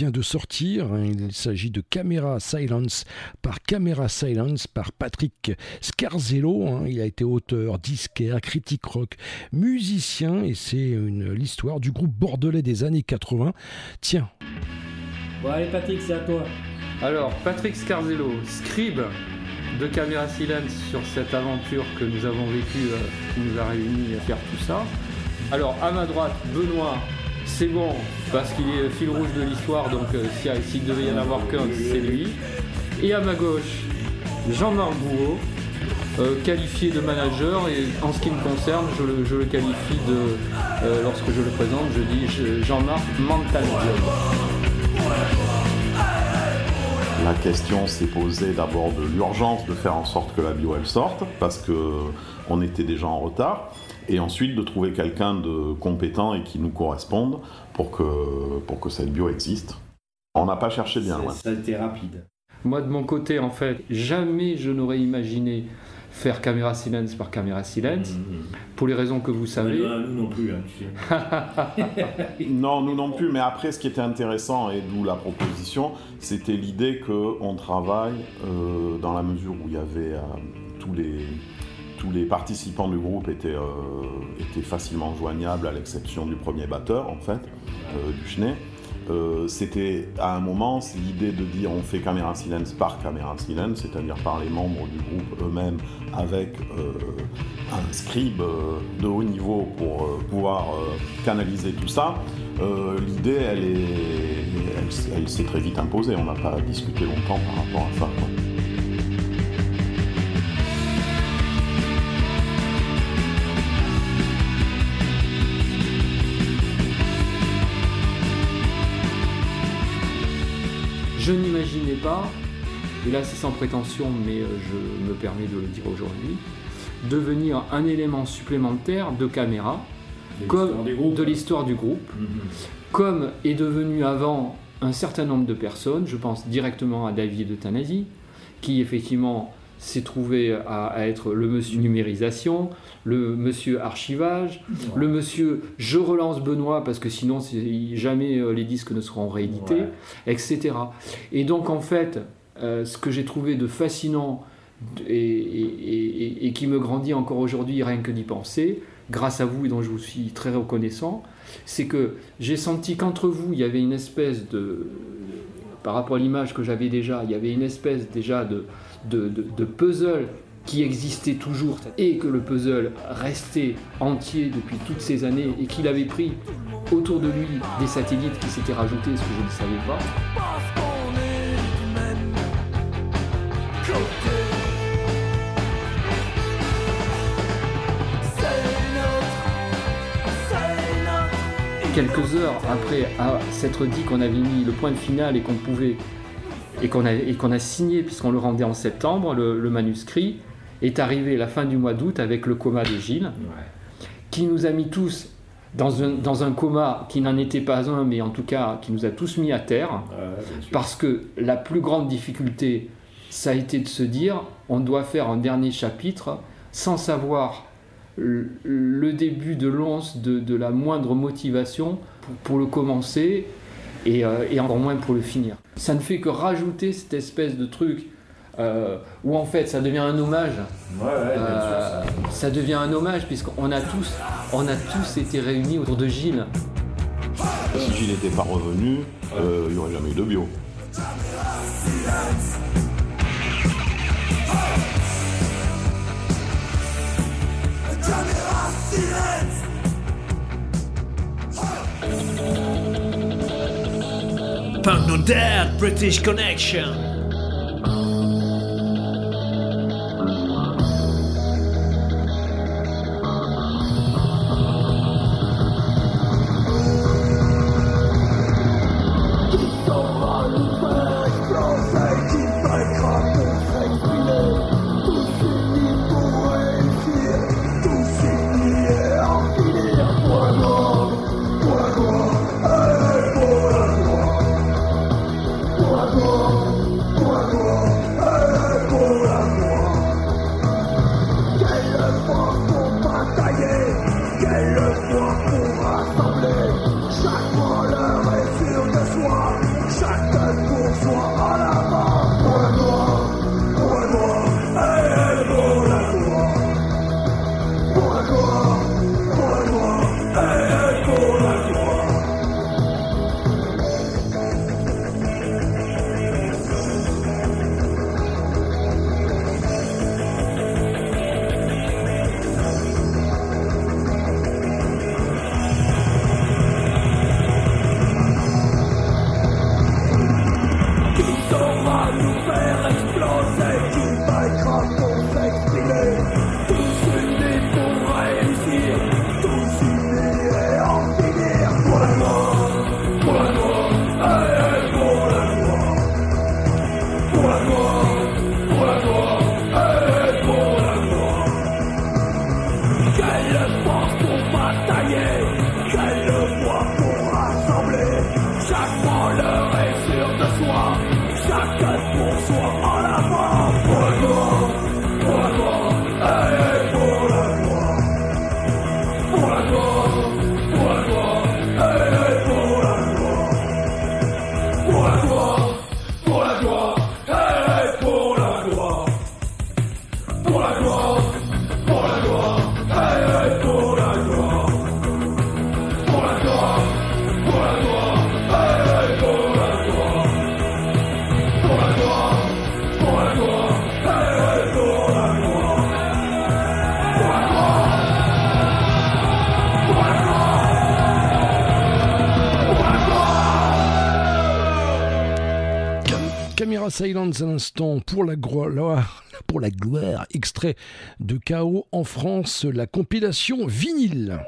vient de sortir. Il s'agit de Camera Silence par Camera Silence par Patrick Scarzello. hein. Il a été auteur, disquaire, critique rock, musicien et c'est une- l'histoire du groupe bordelais des années 80. Tiens, Bon, allez, Patrick, c'est à toi. Alors, Patrick Scarzello, scribe de Caméra Silence sur cette aventure que nous avons vécue, euh, qui nous a réunis à faire tout ça. Alors, à ma droite, Benoît, c'est bon, parce qu'il est fil rouge de l'histoire, donc euh, s'il devait y en avoir qu'un, c'est lui. Et à ma gauche, Jean-Marc Bouot, euh, qualifié de manager, et en ce qui me concerne, je le, qualifie de, euh, lorsque je le présente, je dis je- Jean-Marc Mental. La question s'est posée d'abord de l'urgence de faire en sorte que la bio elle sorte, parce que on était déjà en retard, et ensuite de trouver quelqu'un de compétent et qui nous corresponde pour que, pour que cette bio existe. On n'a pas cherché bien loin. Ça a été rapide. Moi, de mon côté, en fait, jamais je n'aurais imaginé faire caméra silence par caméra silence, pour les raisons que vous savez. Ouais, nous non plus, hein, tu sais. <laughs> Non, nous non plus, mais après, ce qui était intéressant, et d'où la proposition, c'était l'idée qu'on travaille euh, dans la mesure où il y avait euh, tous, les, tous les participants du groupe étaient, euh, étaient facilement joignables, à l'exception du premier batteur, en fait, euh, du Chenet. Euh, c'était à un moment l'idée de dire on fait caméra silence par caméra silence, c'est-à-dire par les membres du groupe eux-mêmes avec un scribe de haut niveau pour pouvoir canaliser tout ça. L'idée elle est, elle, s'est très vite imposée. On n'a pas discuté longtemps par rapport à ça. N'imaginais pas, et là c'est sans prétention, mais euh, je me permets de le dire aujourd'hui, devenir un élément supplémentaire de caméra De comme- l'histoire du groupe. groupe, comme est devenu avant un certain nombre de personnes, je pense directement à David de Tanasi, qui effectivement s'est trouvé à, à être le monsieur numérisation, le monsieur archivage, le monsieur je relance Benoît parce que sinon jamais euh, les disques ne seront réédités, etc. Et donc en fait, euh, ce que j'ai trouvé de fascinant et, et- et- et qui me grandit encore aujourd'hui rien que d'y penser, grâce à vous et dont je vous suis très reconnaissant, c'est que j'ai senti qu'entre vous, il y avait une espèce de, par rapport à l'image que j'avais déjà, il y avait une espèce déjà de, de, puzzle qui existait toujours et que le puzzle restait entier depuis toutes ces années et qu'il avait pris autour de lui des satellites qui s'étaient rajoutés, ce que je ne savais pas. Quelques heures après s'être dit qu'on avait mis le point final et qu'on pouvait et qu'on a, signé puisqu'on le rendait en septembre, le, le manuscrit, est arrivé la fin du mois d'août avec le coma de Gilles, qui nous a mis tous dans un, dans un coma qui n'en était pas un, mais en tout cas qui nous a tous mis à terre, parce que la plus grande difficulté, ça a été de se dire, on doit faire un dernier chapitre sans savoir le le début de l'once de, de la moindre motivation pour, pour le commencer et, euh, et encore moins pour le finir. Ça ne fait que rajouter cette espèce de truc euh, où en fait ça devient un hommage. Euh, ça devient un hommage puisqu'on a tous, on a tous été réunis autour de Gilles. Si Gilles n'était pas revenu, euh, il n'y aurait jamais eu de bio. Punk No Dead, British Connection. Camera Silence à l'instant pour la gloire, pour la gloire, extrait de Chaos en France, la compilation vinyle.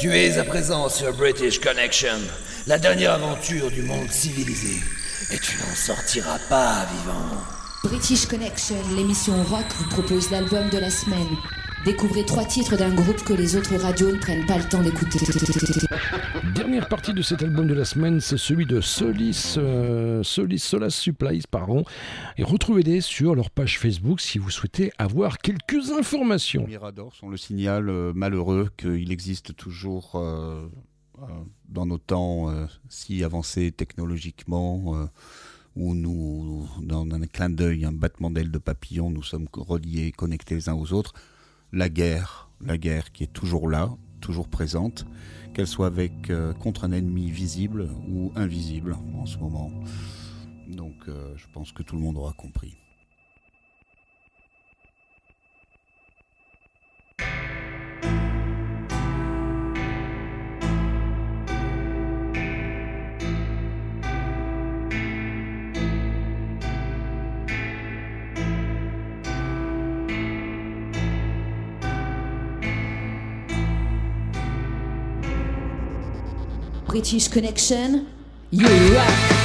Tu es à présent sur British Connection, la dernière aventure du monde civilisé. Et tu n'en sortiras pas vivant. British Connection, l'émission rock, vous propose l'album de la semaine. Découvrez trois titres d'un groupe que les autres radios ne prennent pas le temps d'écouter. Dernière partie de cet album de la semaine, c'est celui de Solis, euh, Solis Solas Supplies, pardon. Et retrouvez-les sur leur page Facebook si vous souhaitez avoir quelques informations. Mirador, on le signale euh, malheureux qu'il existe toujours euh, euh, dans nos temps si avancés technologiquement où nous, dans un clin d'œil, un battement d'aile de papillon, nous sommes reliés, connectés les uns aux autres la guerre, la guerre qui est toujours là, toujours présente, qu'elle soit avec euh, contre un ennemi visible ou invisible en ce moment. Donc euh, je pense que tout le monde aura compris. British Connection, Europe.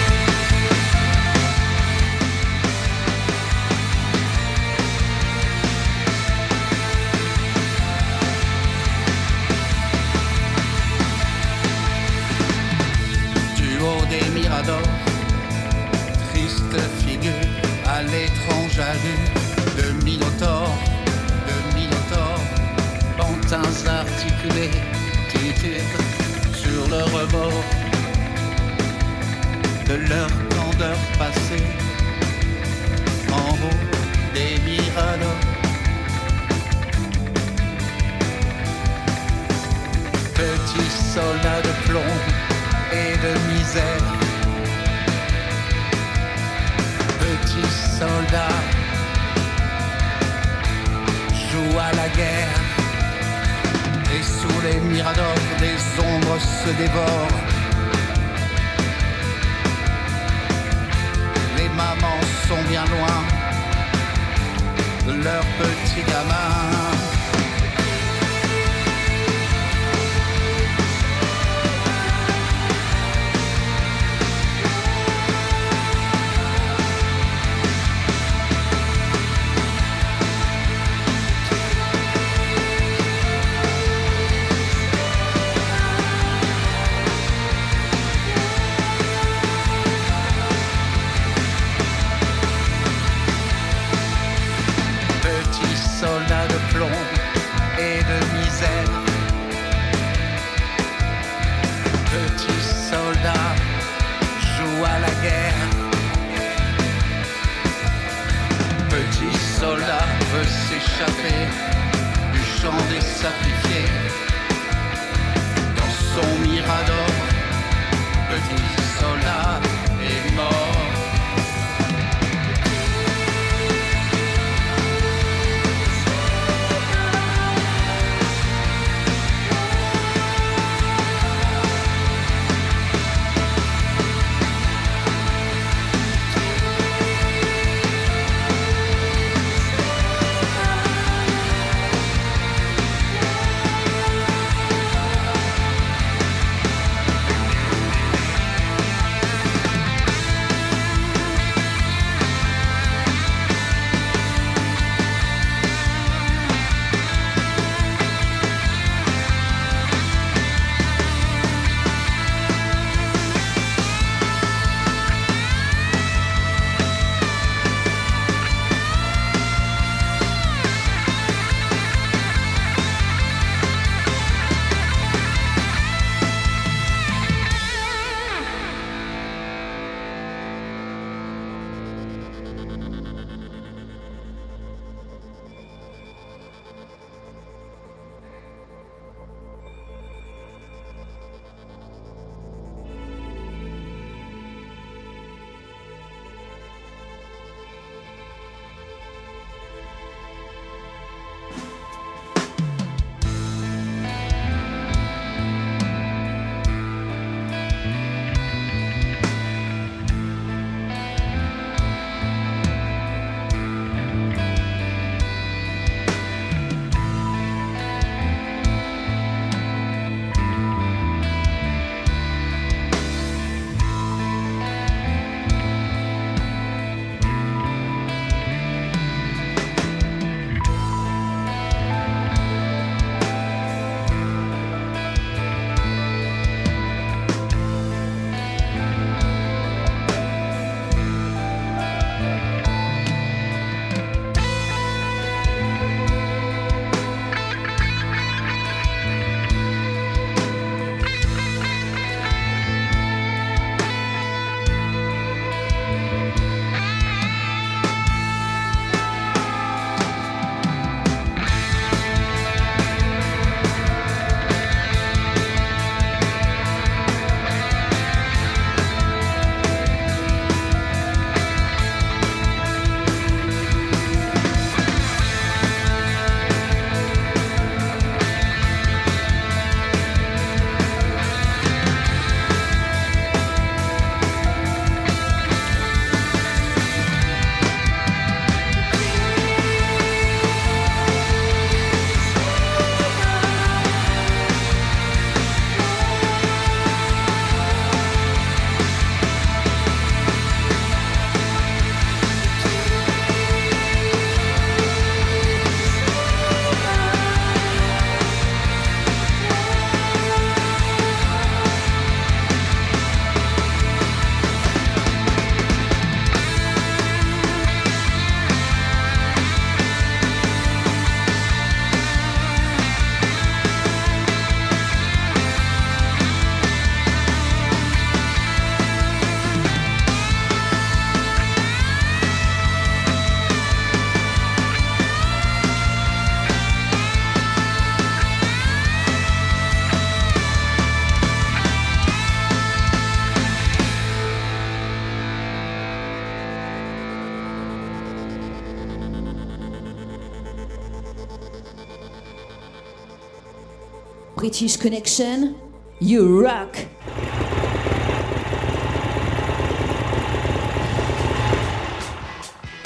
British Connection, You Rock!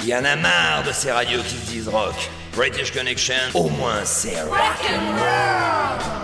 Y en a marre de ces radios qui disent rock. British Connection, au moins c'est rock.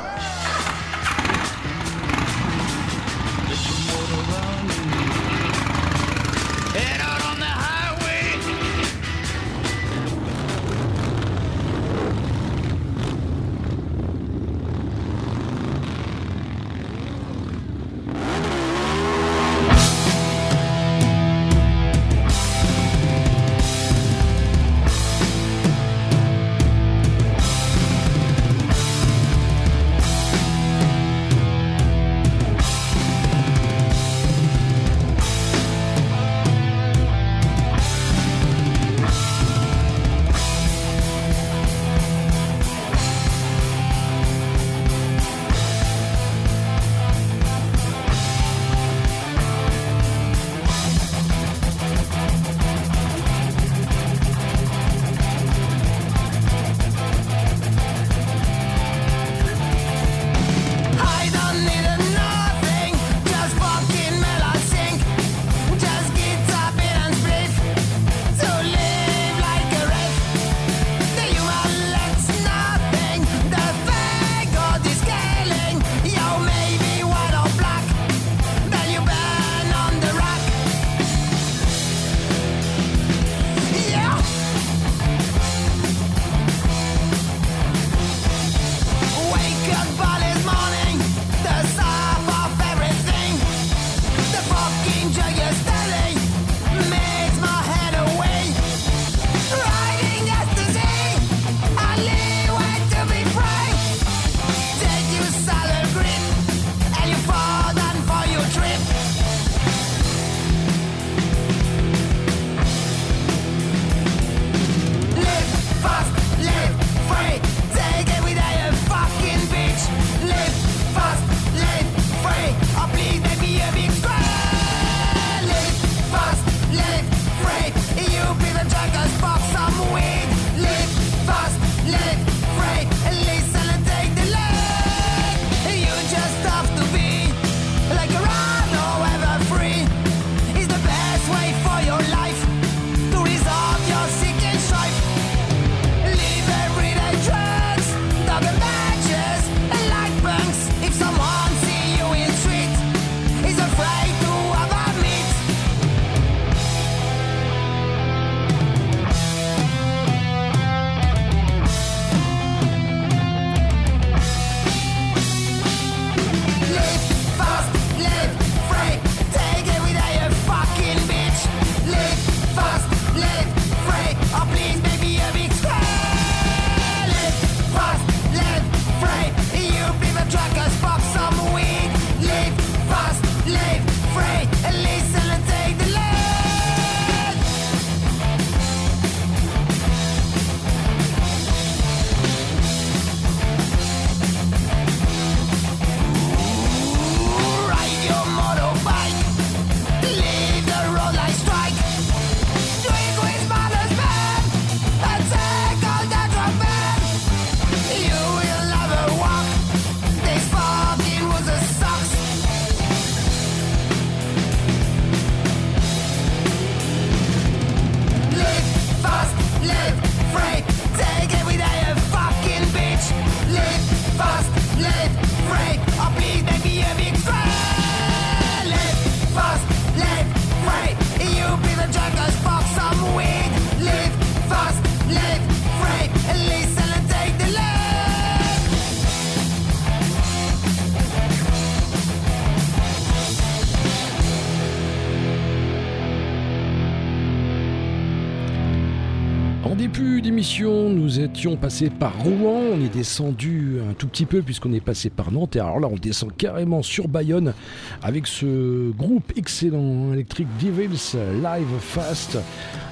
étions passés par Rouen, on est descendu un tout petit peu puisqu'on est passé par Nantes. Alors là, on descend carrément sur Bayonne avec ce groupe excellent électrique Devils Live Fast,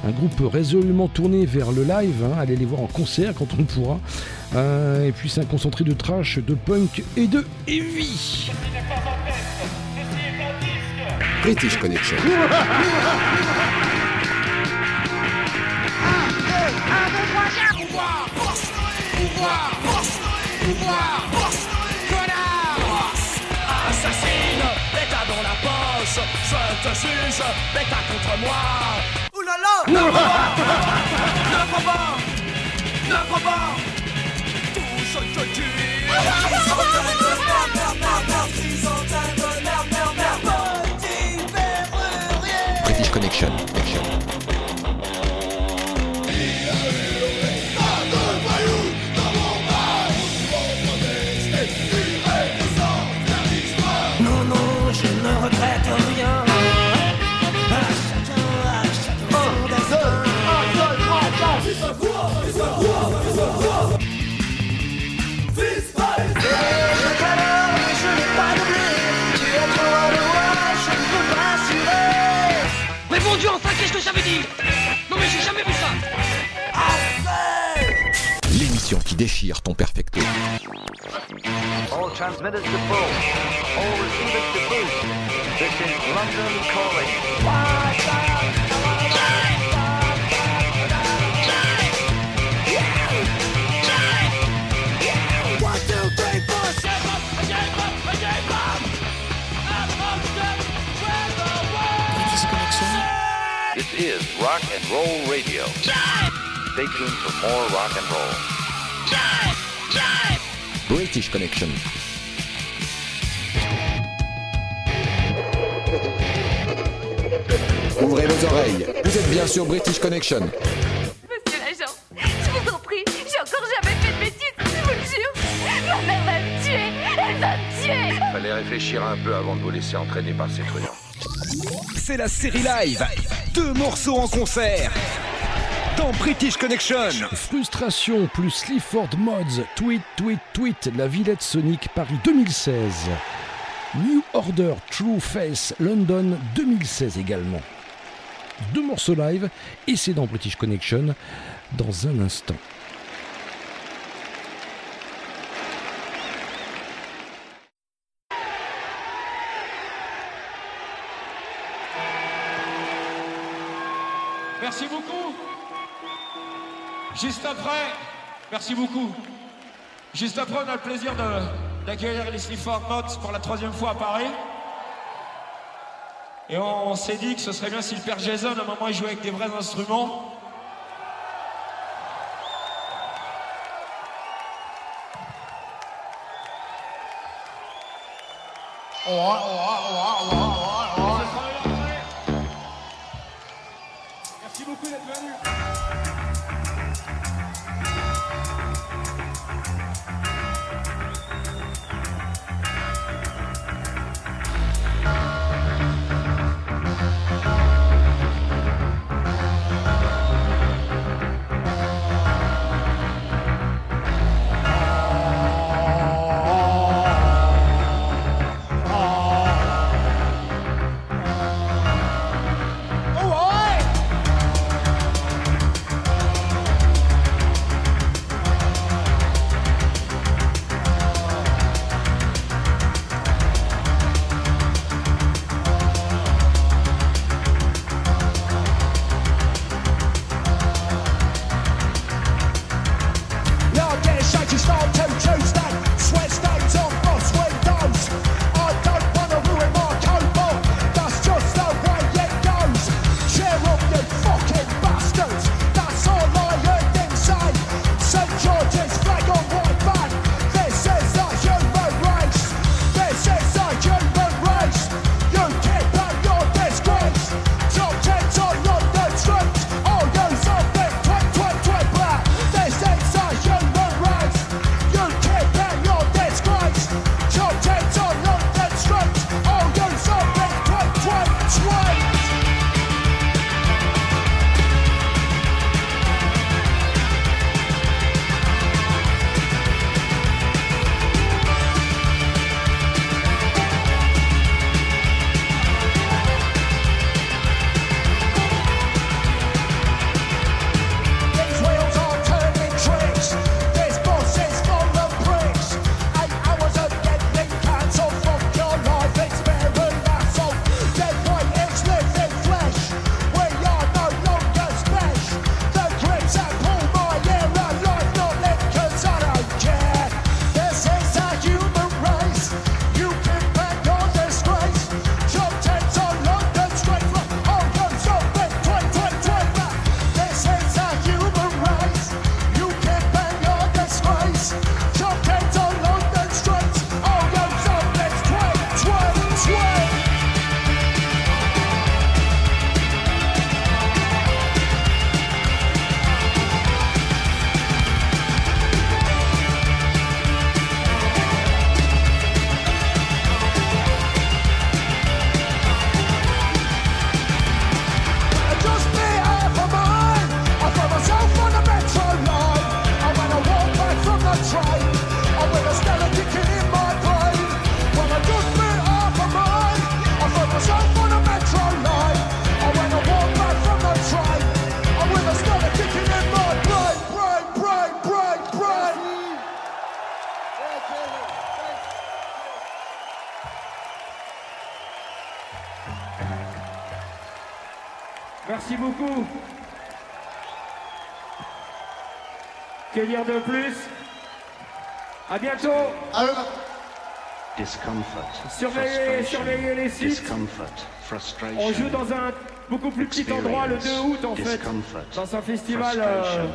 un groupe résolument tourné vers le live. Hein. Allez les voir en concert quand on pourra. Euh, et puis c'est un concentré de trash, de punk et de heavy. British Connection. Assassine L'état dans la poche Je te juge contre moi Oulala Ne prends Ne prends pas Tout ce que British Connection. Déchire ton perfecto. Is. This is Rock and Roll Radio. Stay tuned for more rock and roll. British Connection. Ouvrez vos oreilles. Vous êtes bien sur British Connection. Monsieur l'agent, je vous en prie, j'ai encore jamais fait de bêtises, je vous le jure. Ma mère va me tuer, elle va me tuer. Fallait réfléchir un peu avant de vous laisser entraîner par ces truands. C'est la série live. Deux morceaux en concert. Dans British Connection. Frustration plus Sleaford Mods, tweet, tweet, tweet, la Villette Sonic Paris 2016. New Order True Face London 2016 également. Deux morceaux live et c'est dans British Connection dans un instant. Merci beaucoup. Juste après, merci beaucoup. Juste après, on a le plaisir d'accueillir les Sleaford Mods pour la troisième fois à Paris. Et on, s'est dit que ce serait bien si le père Jason, à un moment, il jouait avec des vrais instruments. Merci Merci beaucoup. Que dire de plus? À bientôt. Surveillez, surveillez les sites. On joue dans un beaucoup plus petit endroit le 2 août en fait, dans un festival. Euh,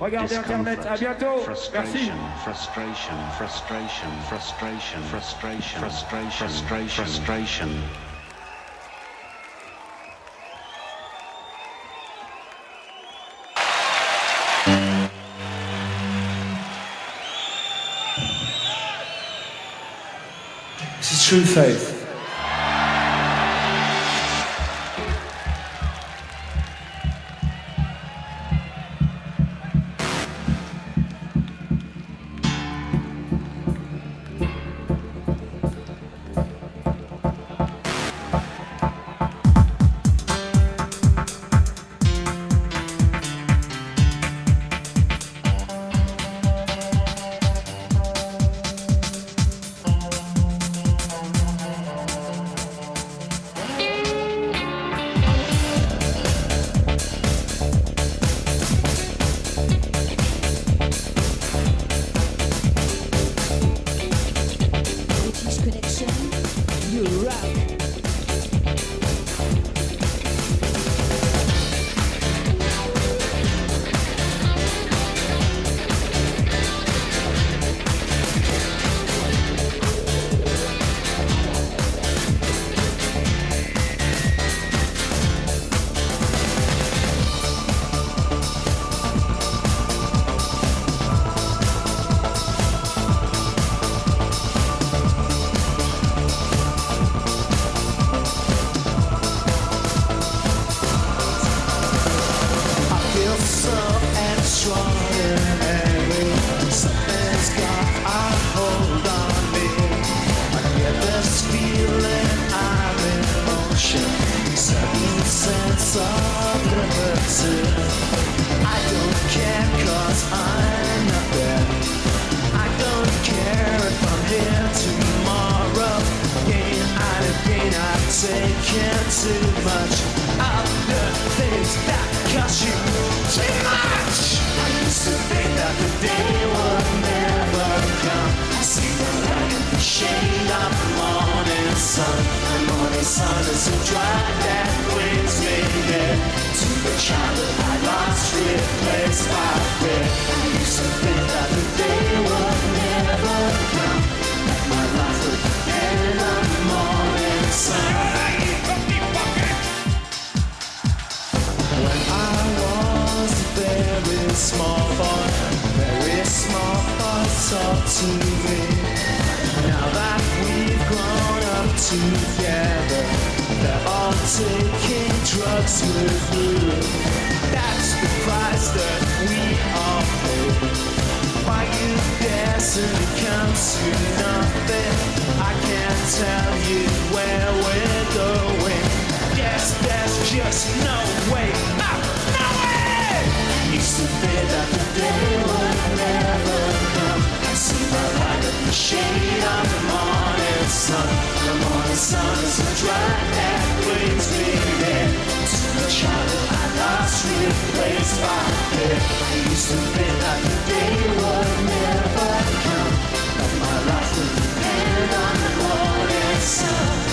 Regardez Internet, à bientôt. Merci. frustration, frustration, frustration, frustration, frustration, frustration. true faith. shade of the morning sun. The morning sun is a dry that brings me there. To the shadow, I lost, replaced by fear. I used to think that the day would never come, but my life would dependent on the morning sun.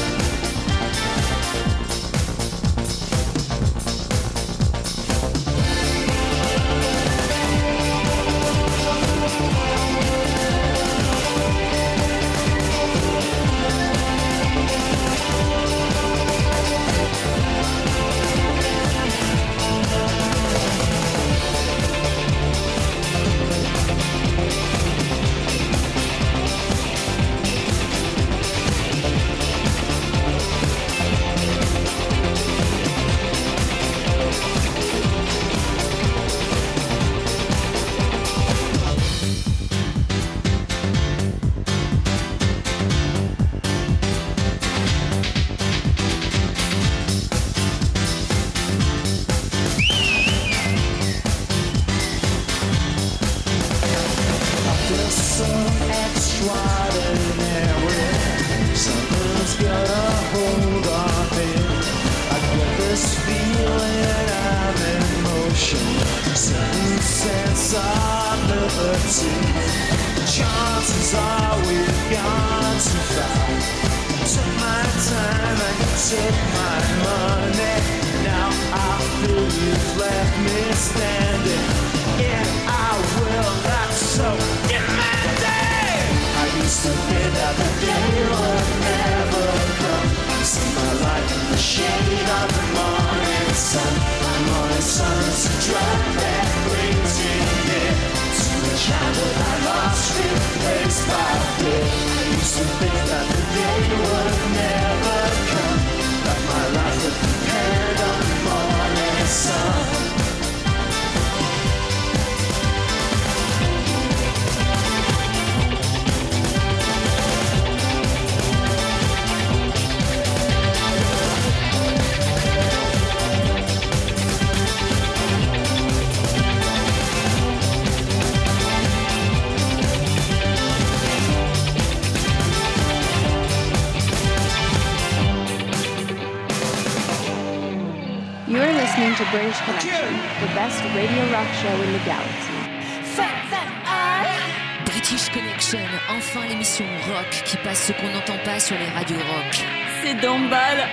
British Connection, enfin l'émission rock qui passe ce qu'on n'entend pas sur les radios rock. C'est Dombal.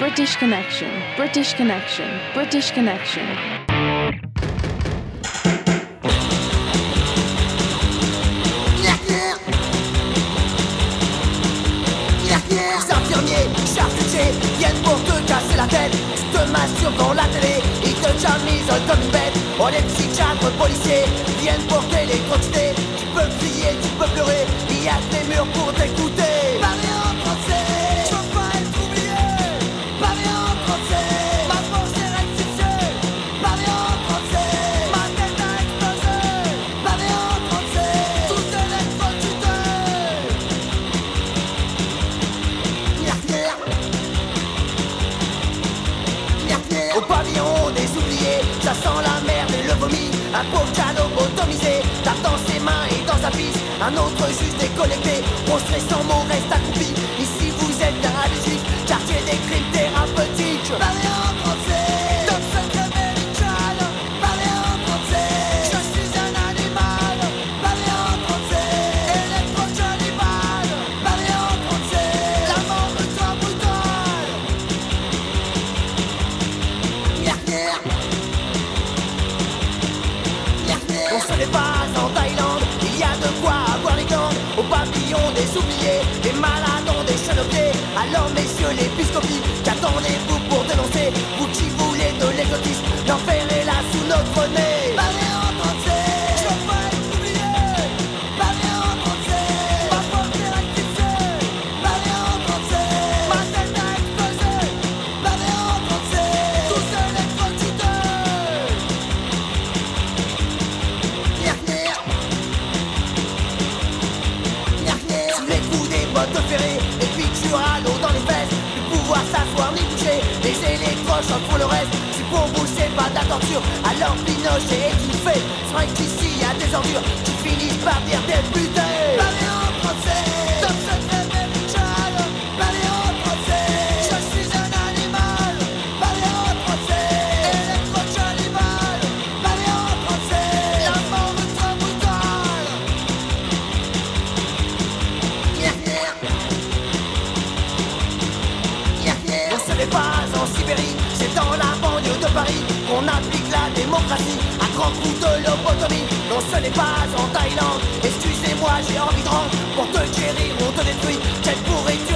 British Connection, British Connection, British Connection. Un autre juge décollecté, prostré sans mon reste accroupi. Ici Alors messieurs les biscopies, qu'attendez-vous Alors Pinochet est une fête Seringue ici, y a des ordures. Qui finissent par dire des à 30 coups de lobotomie. Non, ce n'est pas en Thaïlande. Excusez-moi, j'ai envie de rendre. Pour te guérir, on te détruit. Quelle pourriture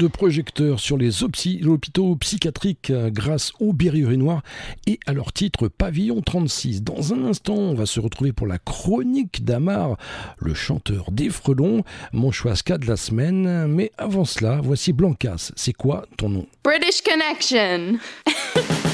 de projecteurs sur les hôpitaux psychiatriques euh, grâce aux Berry-Urinois et à leur titre Pavillon 36. Dans un instant, on va se retrouver pour la chronique d'Amar, le chanteur des Frelons, mon choix de la semaine. Mais avant cela, voici Blancas. C'est quoi ton nom? British Connection <laughs>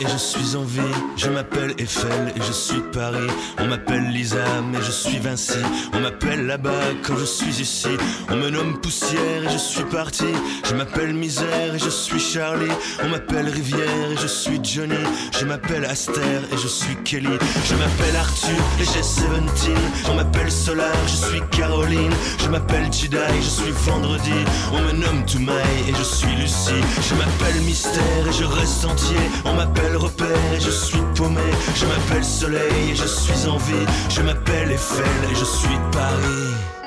et je suis en vie. Je m'appelle Eiffel et je suis Paris. On m'appelle Lisa mais je suis Vinci. On m'appelle là-bas quand je suis ici. On me nomme poussière et je suis parti. Je m'appelle misère et je suis Charlie. On m'appelle Rivière et je suis Johnny. Je m'appelle Aster et je suis Kelly. Je m'appelle Arthur et j'ai 17. On m'appelle Solar, je suis Caroline. Je m'appelle Jedi, je suis Vendredi. On me nomme Toumaï et je suis Lucie. Je m'appelle Mystère et je reste entier. On m'appelle Repère et je suis paumé. Je m'appelle Soleil et je suis en vie. Je m'appelle Eiffel et je suis Paris.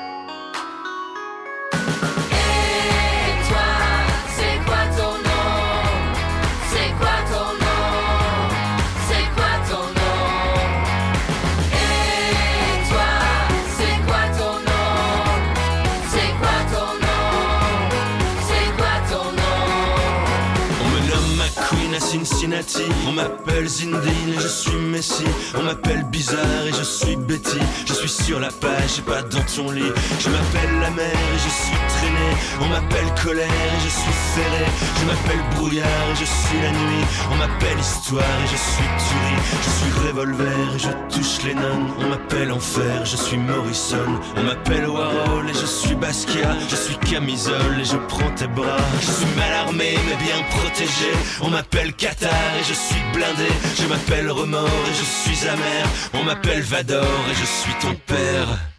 On m'appelle Zindine et je suis Messi. On m'appelle Bizarre et je suis Betty. Je suis sur la page et pas dans ton lit. Je m'appelle la mer et je suis traîné. On m'appelle colère et je suis ferré. Je m'appelle brouillard et je suis la nuit. On m'appelle histoire et je suis tuerie. Je suis revolver et je touche les nonnes. On m'appelle enfer, je suis Morrison. On m'appelle Warhol et je suis Basquiat. Je suis camisole et je prends tes bras. Je suis mal armé mais bien protégé. On m'appelle Qatar et je suis blindé. Je m'appelle Remords et je suis amer. On m'appelle Vador et je suis ton père.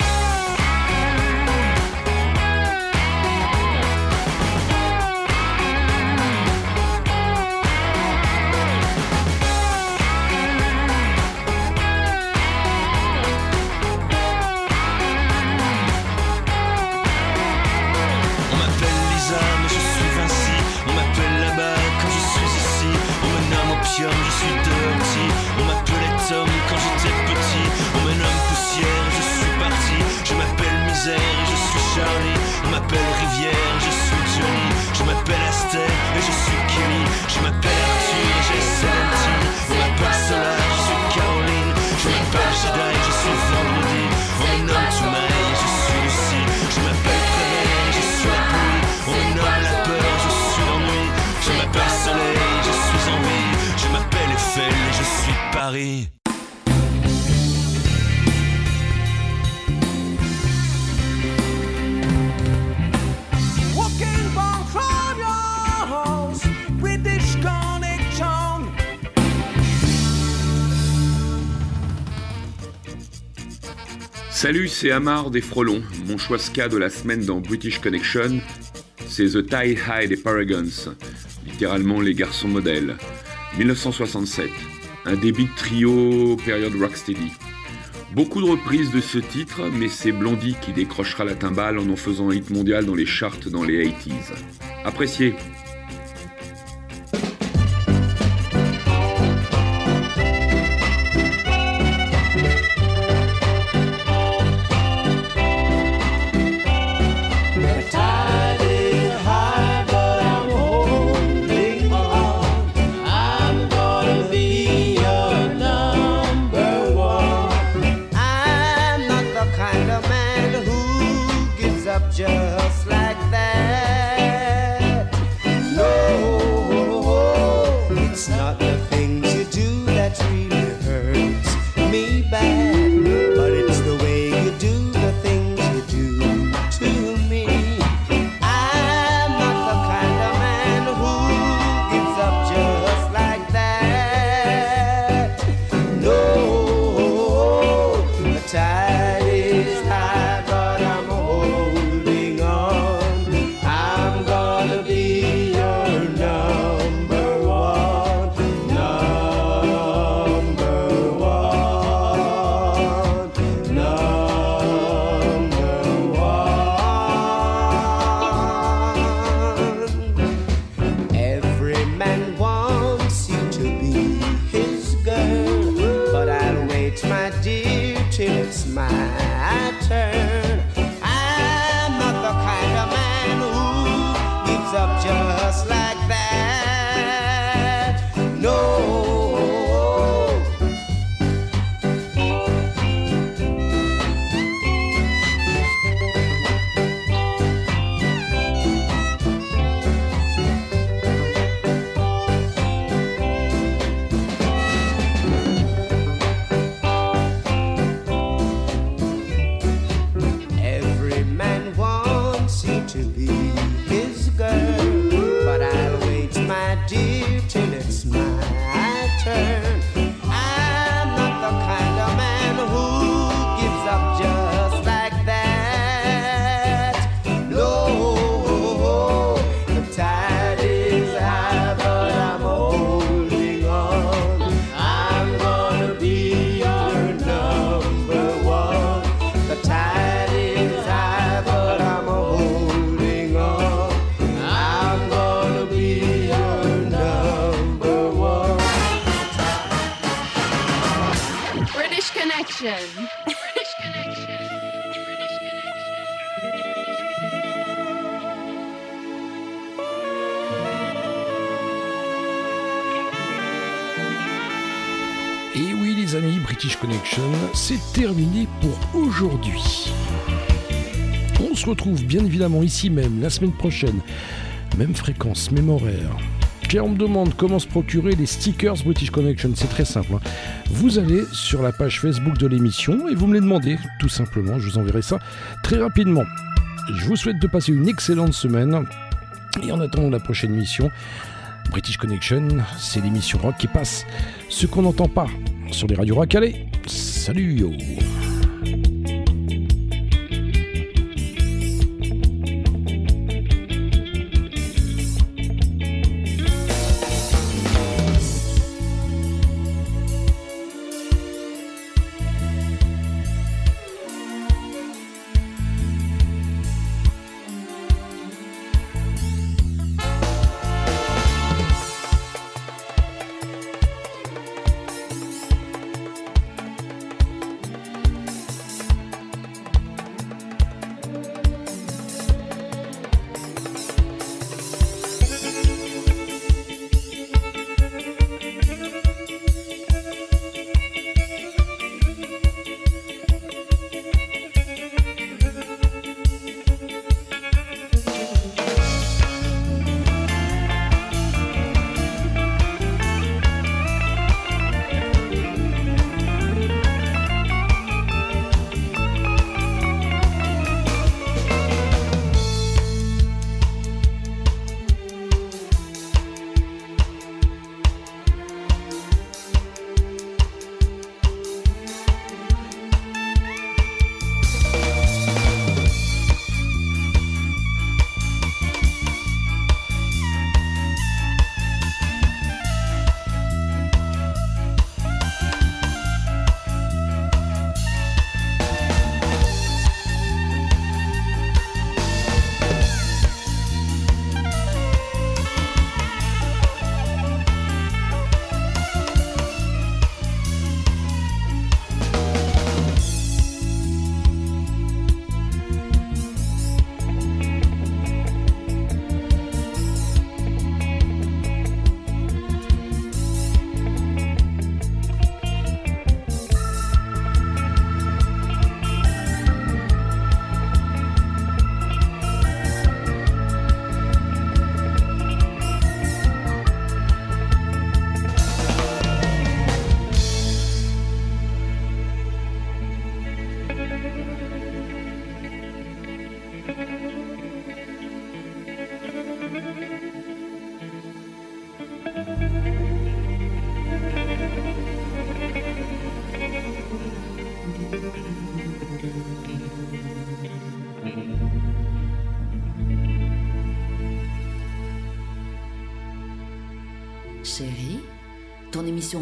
Salut, c'est Amar des Frelons. Mon choix ska de la semaine dans British Connection, c'est The Tie High des Paragons, littéralement les garçons modèles. 1967, un débit de trio période rocksteady. Beaucoup de reprises de ce titre, mais c'est Blondie qui décrochera la timbale en en faisant un hit mondial dans les charts dans les 80s. Appréciez. C'est terminé pour aujourd'hui. On se retrouve bien évidemment ici même la semaine prochaine. Même fréquence, même horaire. Tiens, on me demande comment se procurer les stickers British Connection. C'est très simple. hein. Vous allez sur la page Facebook de l'émission et vous me les demandez, tout simplement. Je vous enverrai ça très rapidement. Je vous souhaite de passer une excellente semaine. Et en attendant la prochaine émission, British Connection, c'est l'émission rock qui passe ce qu'on n'entend pas sur les radios rock. Allez, salut yo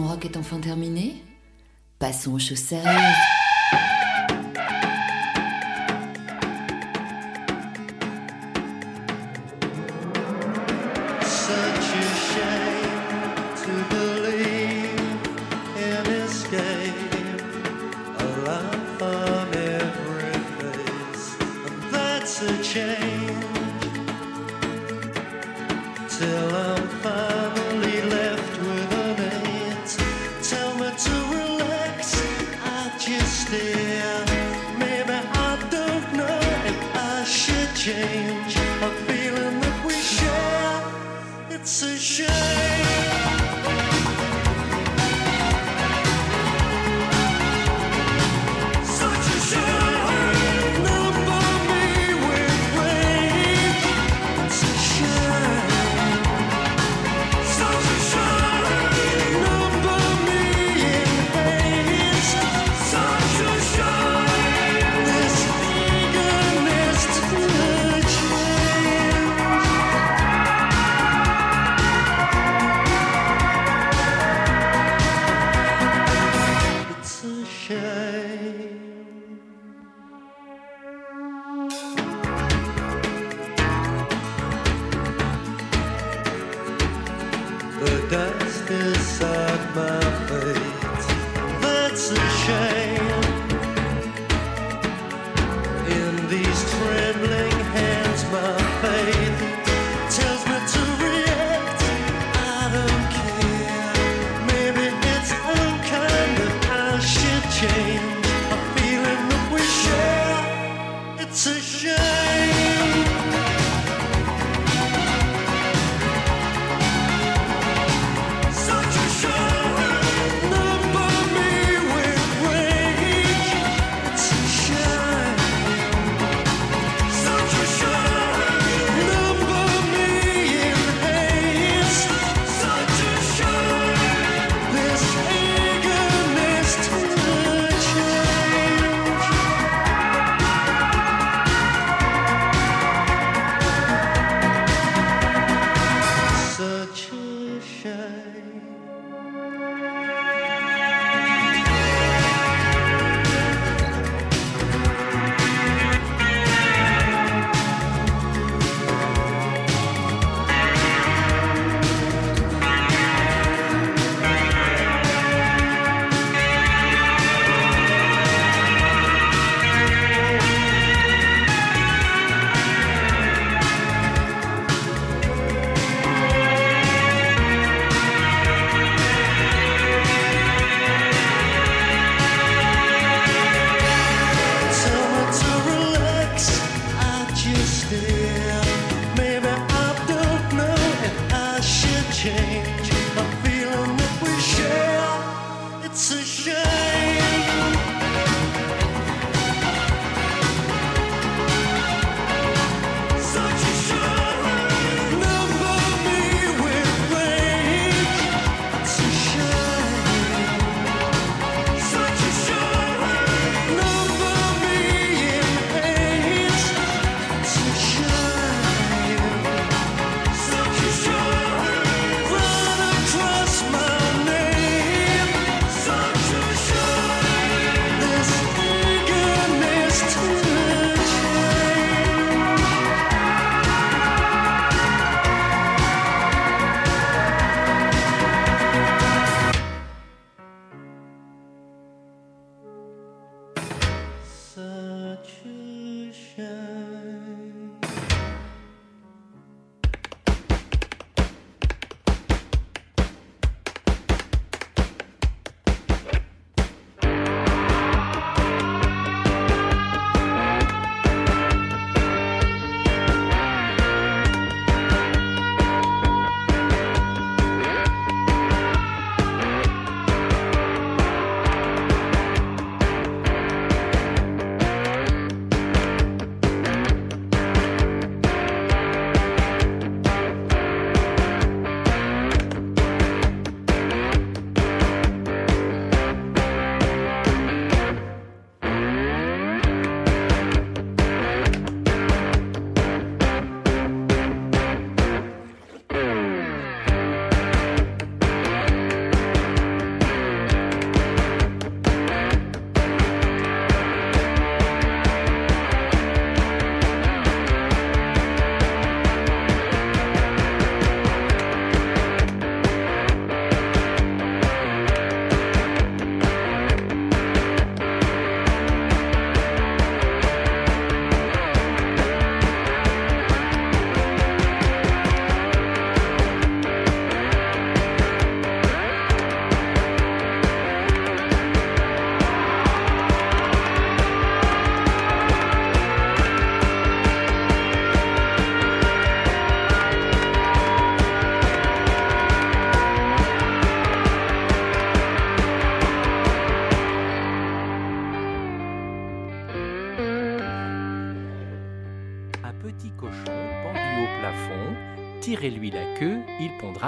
rock est enfin terminée Passons aux choses sérieuses.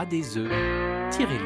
Des œufs. Tirez-lui